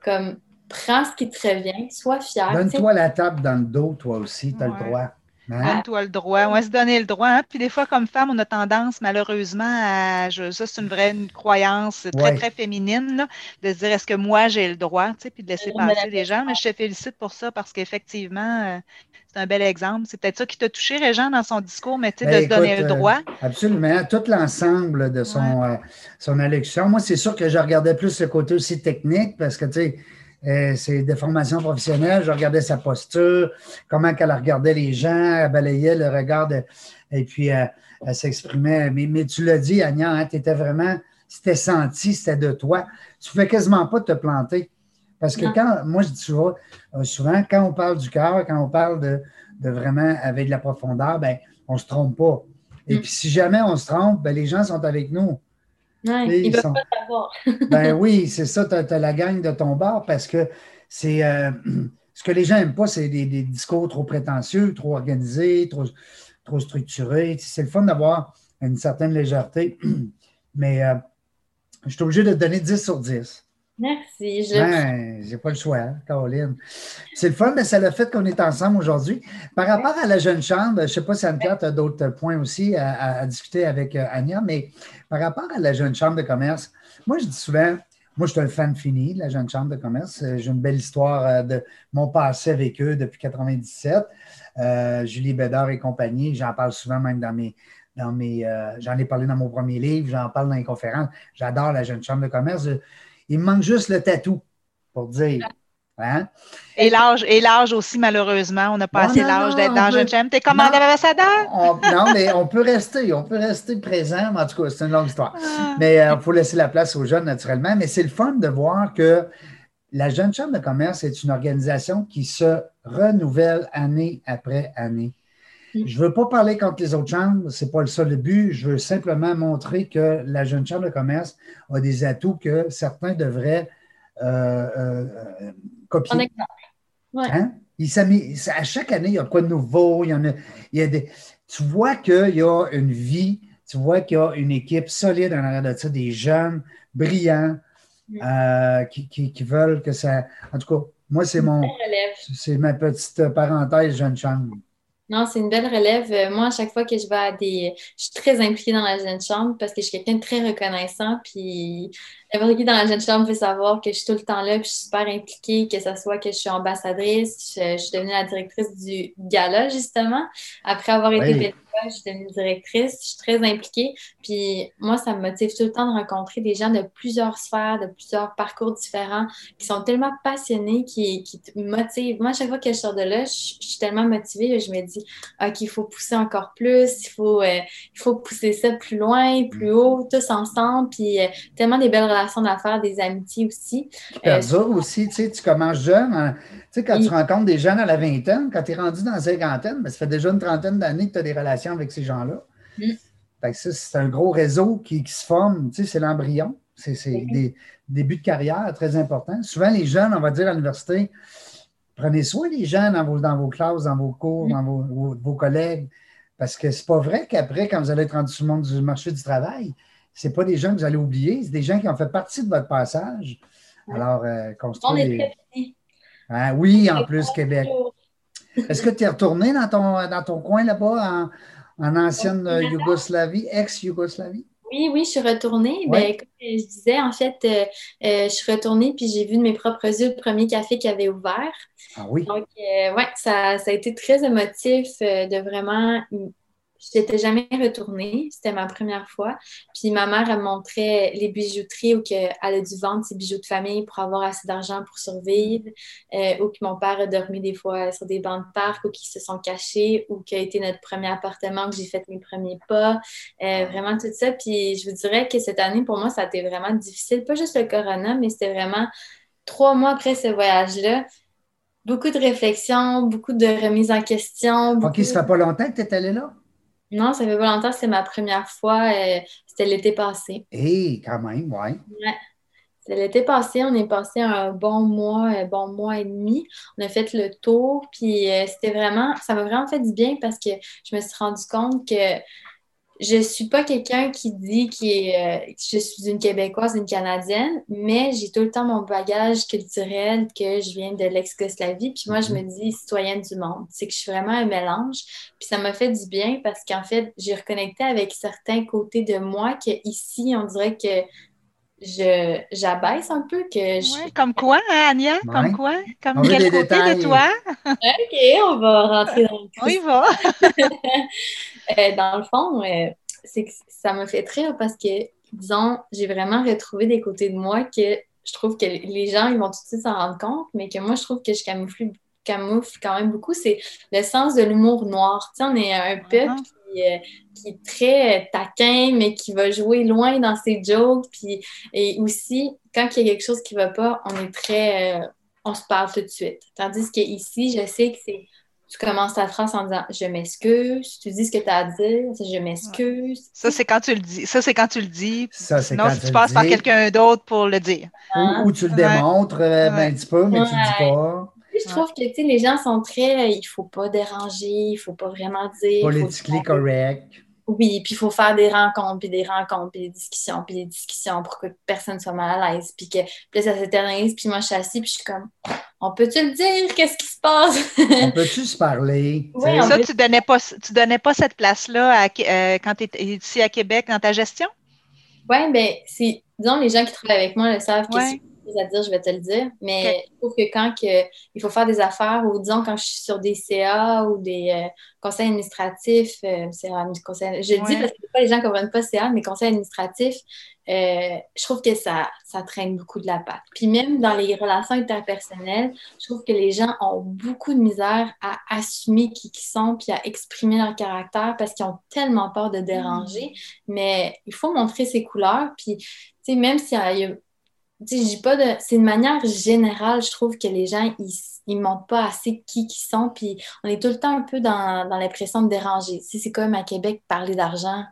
comme prends ce qui te revient, sois fier. Donne-toi la table dans le dos, toi aussi, tu as le droit. Hein? Donne-toi le droit. On va se donner le droit. Hein. Puis des fois, comme femme, on a tendance, malheureusement, à. ça, c'est une vraie croyance très, très féminine, de se dire est-ce que moi, j'ai le droit, tu sais, puis de laisser passer les gens. Mais je te félicite pour ça parce qu'effectivement, euh, c'est un bel exemple. C'est peut-être ça qui t'a touché, Régent, dans son discours, mais tu sais, de ben, se donner le droit. Euh, absolument. Tout l'ensemble de son, euh, son allocution. Moi, c'est sûr que je regardais plus le côté aussi technique parce que, tu sais, euh, c'est des formations professionnelles. Je regardais sa posture, comment elle regardait les gens, elle balayait le regard de- et puis euh, elle s'exprimait. Mais, mais tu l'as dit, Agnan, hein, tu étais vraiment, c'était senti, c'était de toi. Tu ne fais quasiment pas te planter. Parce que Non. quand, moi, je dis souvent, euh, souvent, quand on parle du cœur, quand on parle de, de vraiment avec de la profondeur, ben, on ne se trompe pas. Et Mm. puis, si jamais on se trompe, ben, les gens sont avec nous. Ouais, ils peuvent sont- pas savoir. Ben oui, c'est ça, tu as, la gang de ton bar parce que c'est. euh, ce que les gens n'aiment pas, c'est des, des discours trop prétentieux, trop organisés, trop, trop structurés. C'est le fun d'avoir une certaine légèreté, mais euh, je suis obligé de te donner 10 sur 10. Merci. Je... Ben, j'ai pas le choix, hein, Caroline. C'est le fun, mais c'est le fait qu'on est ensemble aujourd'hui. Par rapport à la jeune chambre, je ne sais pas si Anne-Pierre, tu as d'autres points aussi à, à- à discuter avec euh, Anya, mais par rapport à la jeune chambre de commerce, moi, je dis souvent, moi, je suis un fan fini de la jeune chambre de commerce. Euh, J'ai une belle histoire euh, de mon passé avec eux depuis 97. Euh, Julie Bédard et compagnie, j'en parle souvent même dans mes. Dans mes euh, j'en ai parlé dans mon premier livre, j'en parle dans les conférences. J'adore la jeune chambre de commerce. Il me manque juste le tatou pour dire. Hein? Et l'âge, et l'âge aussi, malheureusement. On n'a pas Non, assez l'âge d'être dans Jeune Chambre. T'es Non. ambassadeur? On- non, mais on peut rester, on peut rester présent, mais en tout cas, c'est une longue histoire. Ah. Mais il faut laisser la place aux jeunes naturellement. Mais c'est le fun de voir que la Jeune Chambre de commerce est une organisation qui se renouvelle année après année. Je ne veux pas parler contre les autres chambres, ce n'est pas le but. Je veux simplement montrer que la Jeune Chambre de commerce a des atouts que certains devraient euh, euh, copier. En exemple. Ouais. Hein? Il à chaque année, il y a quoi de nouveau? Il y en a, il y a des, tu vois qu'il y a une vie, tu vois qu'il y a une équipe solide en arrière de ça, des jeunes, brillants, euh, qui, qui- qui veulent que ça. En tout cas, moi, c'est mon. C'est ma petite parenthèse jeune chambre. Non, c'est une belle relève. Euh, Moi, à chaque fois que je vais à des. Je suis très impliquée dans la jeune chambre parce que je suis quelqu'un de très reconnaissant. Puis, n'importe qui dans la jeune chambre veut savoir que je suis tout le temps là. Puis, je suis super impliquée, que ce soit que je suis ambassadrice. Je, je suis devenue la directrice du gala, justement. Après avoir été Oui. je suis devenue directrice. Je suis très impliquée. Puis, moi, ça me motive tout le temps de rencontrer des gens de plusieurs sphères, de plusieurs parcours différents, qui sont tellement passionnés, qui, qui te motivent. Moi, à chaque fois que je sors de là, je, je suis tellement motivée. Je me dis, OK, il faut pousser encore plus, il faut, euh, il faut pousser ça plus loin, plus haut, tous ensemble. Puis euh, tellement des belles relations d'affaires, des amitiés aussi. Qui perdure aussi, tu sais, tu commences jeune. hein. Tu sais, quand tu rencontres des jeunes à la vingtaine, quand tu es rendu dans la cinquantaine, ben, ça fait déjà une trentaine d'années que tu as des relations avec ces gens-là. Mm. Fait que ça, c'est un gros réseau qui, qui se forme. Tu sais, c'est l'embryon. C'est c'est des débuts de carrière très importants. Souvent, les jeunes, on va dire à l'université, prenez soin des jeunes dans vos, dans vos classes, dans vos cours, Mhm. dans vos, vos- vos collègues. Parce que c'est pas vrai qu'après, quand vous allez être rendu sur le monde du marché du travail, c'est pas des gens que vous allez oublier, c'est des gens qui ont fait partie de votre passage. Alors, euh, On construire est des- très petits. Hein, oui, en plus, Québec. Est-ce que tu es retourné dans ton, dans ton coin là-bas, en, en ancienne Yougoslavie, ex-Yougoslavie? Oui, oui, je suis retournée. Ouais. Ben, comme je disais, en fait, euh, euh, je suis retournée puis j'ai vu de mes propres yeux le premier café qui avait ouvert. Ah oui. Donc, euh, ouais, ça, ça a été très émotif de vraiment. Je n'étais jamais retournée, c'était ma première fois. Puis ma mère, elle montrait les bijouteries où elle a dû vendre ses bijoux de famille pour avoir assez d'argent pour survivre, euh, ou que mon père a dormi des fois sur des bancs de parc, ou qui se sont cachés, ou qui a été notre premier appartement, que j'ai fait mes premiers pas. Euh, vraiment tout ça. Puis je vous dirais que cette année, pour moi, ça a été vraiment difficile. Pas juste le corona, mais c'était vraiment trois mois après ce voyage-là. Beaucoup de réflexions, beaucoup de remises en question. OK, beaucoup- ça fait pas longtemps que tu es allé là? Non, ça fait pas longtemps, c'était ma première fois. euh, c'était l'été passé. Eh, quand même, oui. C'était l'été passé, on est passé un bon mois, un bon mois et demi. On a fait le tour, puis euh, c'était vraiment, ça m'a vraiment fait du bien parce que je me suis rendu compte que je suis pas quelqu'un qui dit euh, que je suis une Québécoise, une Canadienne, mais j'ai tout le temps mon bagage culturel que je viens de l'ex-Yougoslavie. Puis moi, je me dis citoyenne du monde. C'est que je suis vraiment un mélange. Puis ça m'a fait du bien parce qu'en fait, j'ai reconnecté avec certains côtés de moi que ici, on dirait que je j'abaisse un peu, que je... Ouais, comme quoi, hein? Ouais. Comme quoi? Comme On quel côté détails. de toi? OK, on va rentrer dans le On y va. Euh, dans le fond, euh, c'est que ça me fait rire parce que, disons, j'ai vraiment retrouvé des côtés de moi que je trouve que les gens, ils vont tout de suite s'en rendre compte, mais que moi, je trouve que je camoufle, camoufle quand même beaucoup, c'est le sens de l'humour noir. Tu sais, on est un peuple qui, euh, qui, est très taquin, mais qui va jouer loin dans ses jokes. Puis, et aussi, quand il y a quelque chose qui ne va pas, on est très. Euh, on se parle tout de suite. Tandis qu'ici, je sais que c'est tu commences ta phrase en disant je m'excuse, tu dis ce que tu as à dire, je m'excuse. Ça, c'est quand tu le dis. Ça, c'est quand tu le dis. Ça, Sinon, si tu passes par quelqu'un d'autre pour le dire. Ou, tu le démontres euh, ben, un petit peu, mais tu le dis pas. Je trouve que les gens sont très. Il ne faut pas déranger, il ne faut pas vraiment dire. Politiquement correct. Oui, puis il faut faire des rencontres, puis des rencontres, puis des discussions, puis des discussions pour que personne soit mal à l'aise. Puis que puis ça s'éternise, puis moi je suis assise, puis je suis comme on peut-tu le dire? Qu'est-ce qui se passe? on peut-tu se parler? Oui, ça, tu ne donnais, pas, tu donnais pas cette place-là euh, quand tu es ici à Québec dans ta gestion? Oui, bien, disons, les gens qui travaillent avec moi le savent que à dire, je vais te le dire. Mais je trouve que quand que, il faut faire des affaires, ou disons quand je suis sur des CA ou des euh, conseils administratifs, euh, je le dis parce que pas les gens ne comprennent pas CA, mais conseils administratifs, euh, je trouve que ça, ça traîne beaucoup de la patte. Puis même dans les relations interpersonnelles, je trouve que les gens ont beaucoup de misère à assumer qui ils sont puis à exprimer leur caractère parce qu'ils ont tellement peur de déranger. Mm. Mais il faut montrer ses couleurs. Puis, tu sais, même s'il y a pas de. C'est une manière générale, je trouve que les gens, ils, ne montrent pas assez qui ils sont, puis on est tout le temps un peu dans, l'impression de déranger. C'est comme à Québec, parler d'argent,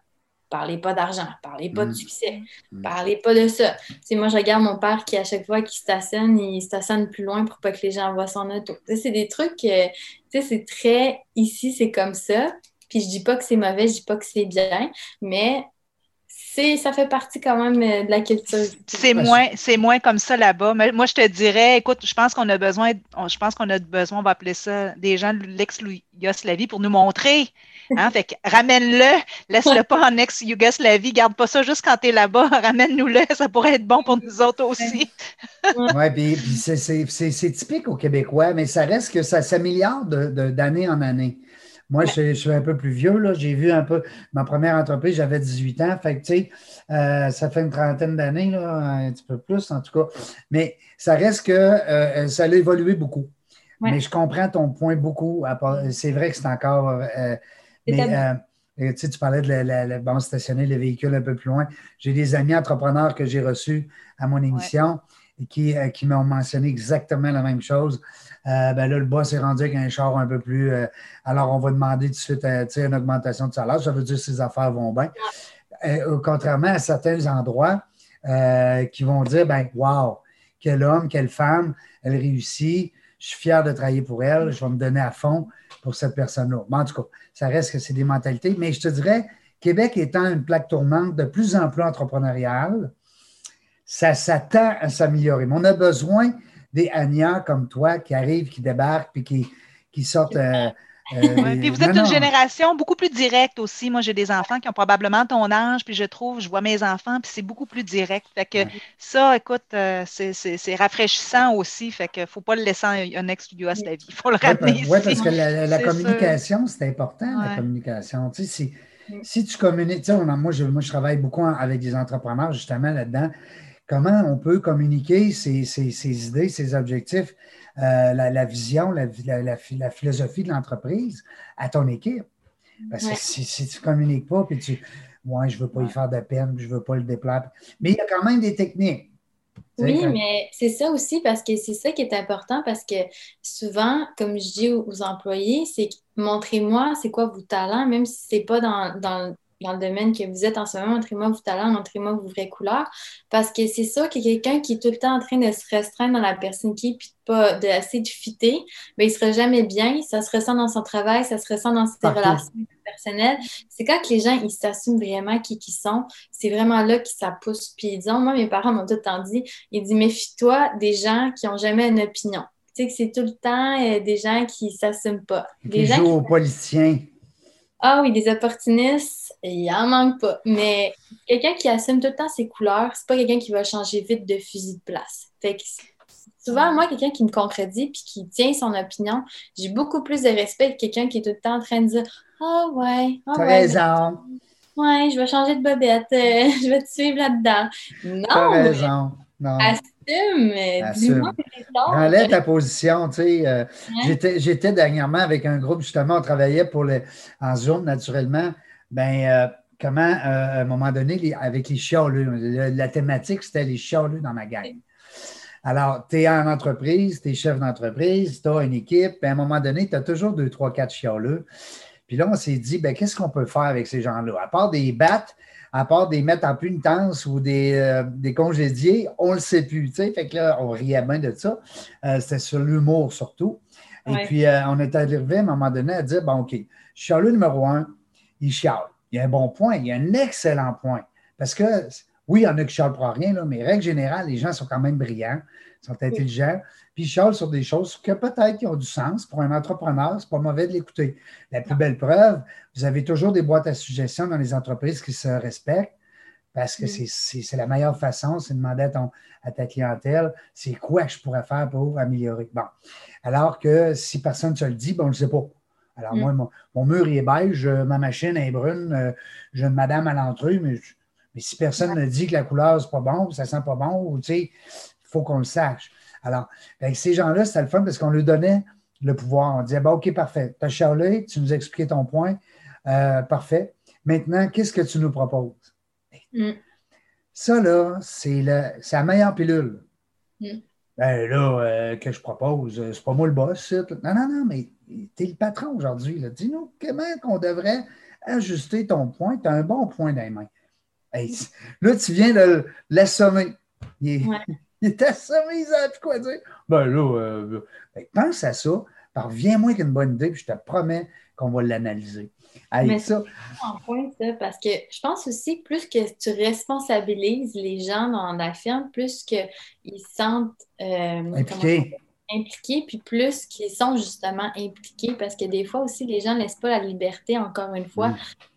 parlez pas d'argent, parlez pas de mm. succès, mm. parlez pas de ça. moi, je regarde mon père qui, à chaque fois qu'il stationne, il stationne plus loin pour pas que les gens voient son auto. c'est des trucs, tu sais, c'est très. Ici, c'est comme ça. Puis je dis pas que c'est mauvais, je dis pas que c'est bien, mais ça fait partie quand même euh, de la culture. C'est moins, c'est moins comme ça là-bas. Mais moi, je te dirais, écoute, je pense qu'on a besoin, je pense qu'on a besoin, on va appeler ça des gens de l'ex-Yougoslavie pour nous montrer. Hein? Fait ramène-le, laisse-le pas en ex-Yougoslavie, garde pas ça juste quand tu es là-bas, ramène-nous-le, ça pourrait être bon pour nous autres aussi. oui, puis, c'est typique aux Québécois, mais ça reste que ça s'améliore d'année en année. Moi, je, suis un peu plus vieux, là. J'ai vu un peu ma première entreprise, j'avais 18 ans. Fait que, tu sais, euh, ça fait une trentaine d'années, là, un petit peu plus, en tout cas. Mais ça reste que euh, ça a évolué beaucoup. Mais je comprends ton point beaucoup. C'est vrai que c'est encore. Euh, mais, tu, sais, tu parlais de la, la, stationner les véhicules un peu plus loin. J'ai des amis entrepreneurs que j'ai reçus à mon émission qui, qui m'ont mentionné exactement la même chose. Euh, ben là, le boss est rendu avec un char un peu plus. Euh, alors, on va demander tout de suite euh, une augmentation de salaire. Ça veut dire que ses affaires vont bien. contrairement à certains endroits qui vont dire ben, Wow, quel homme, quelle femme, elle réussit. Je suis fier de travailler pour elle. Je vais me donner à fond pour cette personne-là. en tout cas, ça reste que c'est des mentalités. Mais je te dirais, Québec étant une plaque tournante de plus en plus entrepreneuriale, ça s'attend à s'améliorer. Mais on a besoin des Anya comme toi qui arrivent, qui débarquent, puis qui, qui sortent. Euh, euh, puis vous êtes une génération beaucoup plus directe aussi. Moi, j'ai des enfants qui ont probablement ton âge, puis je trouve, je vois mes enfants, puis c'est beaucoup plus direct. Fait que ça, écoute, euh, c'est rafraîchissant aussi. Fait que faut pas le laisser un ex-studio à sa vie. Il faut le ramener. Oui, parce que la, communication, c'est important, la communication. Tu sais, si, si tu communiques, tu sais, moi, je, moi, je travaille beaucoup avec des entrepreneurs justement là-dedans comment on peut communiquer ses, idées, ses objectifs, euh, la, vision, la, philosophie de l'entreprise à ton équipe? Parce que si, tu ne communiques pas, puis tu. Moi, je ne veux pas y faire de peine, je ne veux pas le déplacer. Mais il y a quand même des techniques. Oui, mais c'est ça aussi parce que c'est ça qui est important parce que souvent, comme je dis aux, employés, c'est montrez-moi c'est quoi vos talents, même si ce n'est pas dans, dans, dans le domaine que vous êtes en ce moment, montrez-moi vos talents, montrez-moi vos vraies couleurs. Parce que c'est ça que quelqu'un qui est tout le temps en train de se restreindre dans la personne qui est, puis pas de assez de fitter, mais ben, il sera jamais bien. Ça se ressent dans son travail, ça se ressent dans ses relations personnelles. C'est quand que les gens, ils s'assument vraiment qui ils sont, c'est vraiment là que ça pousse. Puis disons, moi, mes parents m'ont tout le temps dit, ils disent, méfie-toi des gens qui n'ont jamais une opinion. Tu sais que c'est tout le temps euh, des gens qui ne s'assument pas. Des qui gens jouent aux politiciens. Ah oui, des opportunistes, il en manque pas. Mais quelqu'un qui assume tout le temps ses couleurs, c'est pas quelqu'un qui va changer vite de fusil de place. Fait que souvent, moi, quelqu'un qui me contredit puis qui tient son opinion, j'ai beaucoup plus de respect que quelqu'un qui est tout le temps en train de dire Ah ouais, ah ouais. raison. Ouais, je vais changer de bobette, je vais te suivre là-dedans. Non! T'as raison. Non. Assume, mais dis-moi. Enlève ta position, tu sais. euh, j'étais, j'étais dernièrement avec un groupe, justement, on travaillait pour le, en Zoom, naturellement. Ben, euh, comment, euh, à un moment donné, les- avec les chialeux, le- la thématique, c'était les chialeux dans ma gang. Alors, tu es en entreprise, tu es chef d'entreprise, tu as une équipe, puis à un moment donné, tu as toujours deux, trois, quatre chialeux. Puis là, on s'est dit, ben, qu'est-ce qu'on peut faire avec ces gens-là? À part des battre, à part des mettre en punitence ou des, euh, des congédiés, on ne le sait plus. Fait que là, on riait bien de ça. Euh, C'était sur l'humour surtout. Et Ouais. puis, euh, on est arrivé à un moment donné à dire, bon, OK, chialeux numéro un, il chiale. Il y a un bon point, il y a un excellent point. Parce que, oui, il y en a qui chialent pour rien, là, mais règle générale, les gens sont quand même brillants, sont intelligents, puis ils chialent sur des choses que peut-être qui ont du sens. Pour un entrepreneur, c'est pas mauvais de l'écouter. La plus belle preuve, vous avez toujours des boîtes à suggestions dans les entreprises qui se respectent parce que Mm. c'est- la meilleure façon, c'est de demander à, ton- à ta clientèle, c'est quoi que je pourrais faire pour améliorer. Bon. Alors que si personne ne te le dit, ben, on ne le sait pas. Alors, Mm. moi, mon, mon mur il est beige, euh, ma machine est brune, euh, j'ai une madame à l'entrée, mais, mais si personne ne dit que la couleur, c'est pas bon, ça sent pas bon, ou, tu sais, faut qu'on le sache. Alors, ben, ces gens-là, c'était le fun parce qu'on leur donnait le pouvoir. On disait, ben, OK, parfait, tu as charlé, tu nous as expliqué ton point, Euh, parfait. Maintenant, qu'est-ce que tu nous proposes? Mm. Ça, là, c'est la meilleure pilule. Mm. Ben là, euh, que je propose, euh, c'est pas moi le boss. Non, non, non, mais tu es le patron aujourd'hui. là. Dis-nous comment on devrait ajuster ton point. Tu as un bon point dans les mains. Hey, c- là, tu viens de l'assommer. Il est, Ouais. Il est assommé, il sait plus quoi dire. Ben là, euh, ben, pense à ça. Reviens-moi avec une bonne idée, puis je te promets qu'on va l'analyser. Mais ça, en point, ça, parce que je pense aussi que plus que tu responsabilises les gens dans la firme, plus qu'ils se sentent euh. Impliqués, puis plus qu'ils sont justement impliqués, parce que des fois aussi, les gens ne laissent pas la liberté, encore une fois,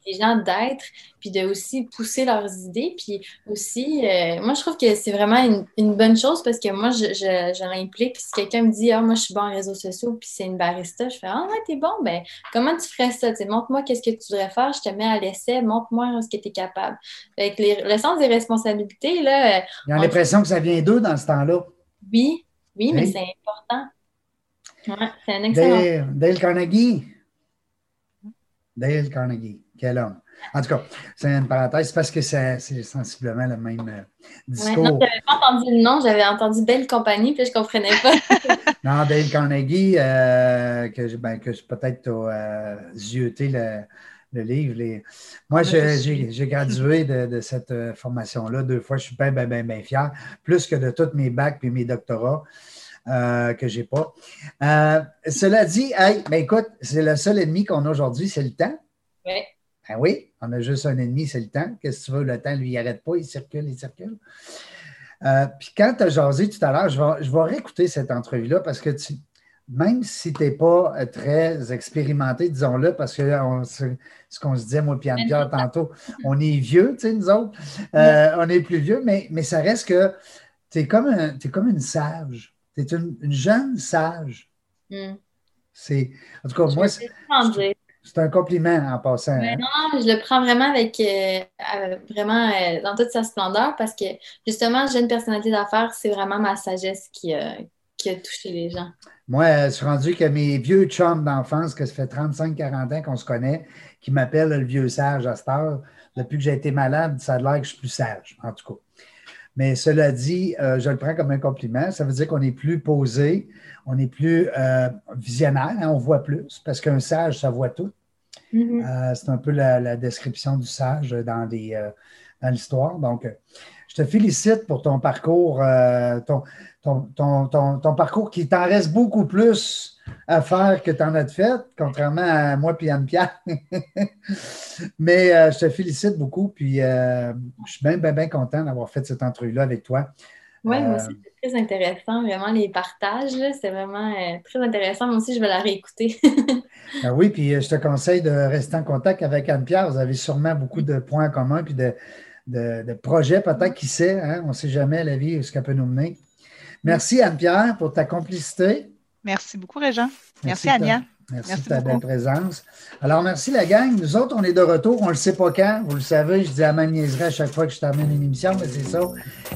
les gens d'être, puis de aussi pousser leurs idées, puis aussi, euh, moi, je trouve que c'est vraiment une, une bonne chose, parce que moi, je, je, je l'implique, puis si quelqu'un me dit, ah, moi, je suis bon en réseaux sociaux, puis c'est une barista, je fais, ah, ouais, t'es bon, ben, comment tu ferais ça? Montre-moi qu'est-ce que tu devrais faire, je te mets à l'essai, montre-moi ce que tu es capable. Fait que les- le sens des responsabilités, là, euh, Ils ont l'impression que ça vient d'eux dans ce temps-là. oui, oui, mais c'est important. Ouais, c'est un excellent. Dale, Dale Carnegie. Dale Carnegie. Quel homme. En tout cas, c'est une parenthèse parce que c'est sensiblement le même euh, Ouais, discours. non, j'avais pas entendu le nom, j'avais entendu Belle Compagnie, puis je comprenais pas. Non, Dale Carnegie, euh, que, je- ben, que je- peut-être tu as zioté le, le livre. les- Moi, j'ai j'ai gradué de, de cette euh, formation-là deux fois. Je suis bien, bien, bien, bien fier, plus que de tous mes bacs et mes doctorats euh, que je n'ai pas. Euh, cela dit, hey, ben, écoute, c'est le seul ennemi qu'on a aujourd'hui, c'est le temps. Ouais. Ben oui, on a juste un ennemi, c'est le temps. Qu'est-ce que tu veux? Le temps, lui, il n'arrête pas, il circule, il circule. Euh, puis quand tu as jasé tout à l'heure, je vais, je vais réécouter cette entrevue-là parce que tu, même si tu n'es pas euh, très expérimenté, disons-le, parce que on- ce qu'on se disait, moi et Anne-Pierre, tantôt, on est vieux, tu sais, nous autres. Euh, on est plus vieux, mais, mais ça reste que tu es comme, un- comme une sage. Tu es une, une jeune sage. Hmm. C'est, en tout cas, Je moi, c'est un compliment en passant. Mais hein. non, je le prends vraiment avec euh, vraiment euh, dans toute sa splendeur parce que justement, j'ai une personnalité d'affaires, c'est vraiment ma sagesse qui, qui a touché les gens. Moi, euh, je suis rendu que mes vieux chums d'enfance, que ça fait 35-40 ans qu'on se connaît, qui m'appellent le vieux sage à cette heure, depuis que j'ai été malade, ça a l'air que je suis plus sage, en tout cas. Mais cela dit, euh, je le prends comme un compliment. Ça veut dire qu'on est plus posé, on est plus euh, visionnaire, hein, on voit plus, parce qu'un sage, ça voit tout. Mhm. Euh, c'est un peu la, la description du sage dans, euh, dans l'histoire. Donc, je te félicite pour ton parcours, euh, ton, ton, ton, ton, parcours qui t'en reste beaucoup plus à faire que tu en as de fait, contrairement à moi et Anne-Pierre. Mais euh, je te félicite beaucoup, puis euh, je suis bien, bien, bien content d'avoir fait cette entrevue-là avec toi. Oui, moi aussi, c'est très intéressant, vraiment, les partages, c'est vraiment très intéressant. Moi aussi, je vais la réécouter. Ben oui, puis je te conseille de rester en contact avec Anne-Pierre. Vous avez sûrement beaucoup de points communs, puis de, de, de projets, peut-être, qui sait, hein? on ne sait jamais la vie, ce qu'elle peut nous mener. Merci Anne-Pierre pour ta complicité. Merci beaucoup, Régent. Merci, ta- Ania. Merci, de ta belle présence. Alors, merci la gang. Nous autres, on est de retour. On ne le sait pas quand. Vous le savez, je dis à ma niaiserie à chaque fois que je termine une émission, mais c'est ça.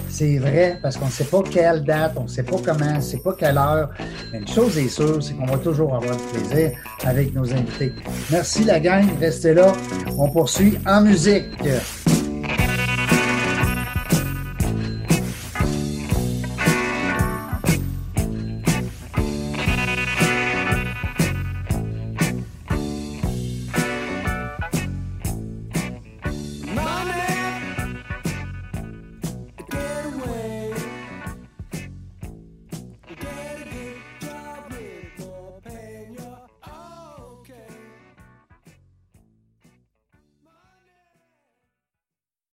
C'est vrai, parce qu'on ne sait pas quelle date, on ne sait pas comment, on ne sait pas quelle heure. Mais une chose est sûre, c'est qu'on va toujours avoir du plaisir avec nos invités. Merci la gang. Restez là. On poursuit en musique.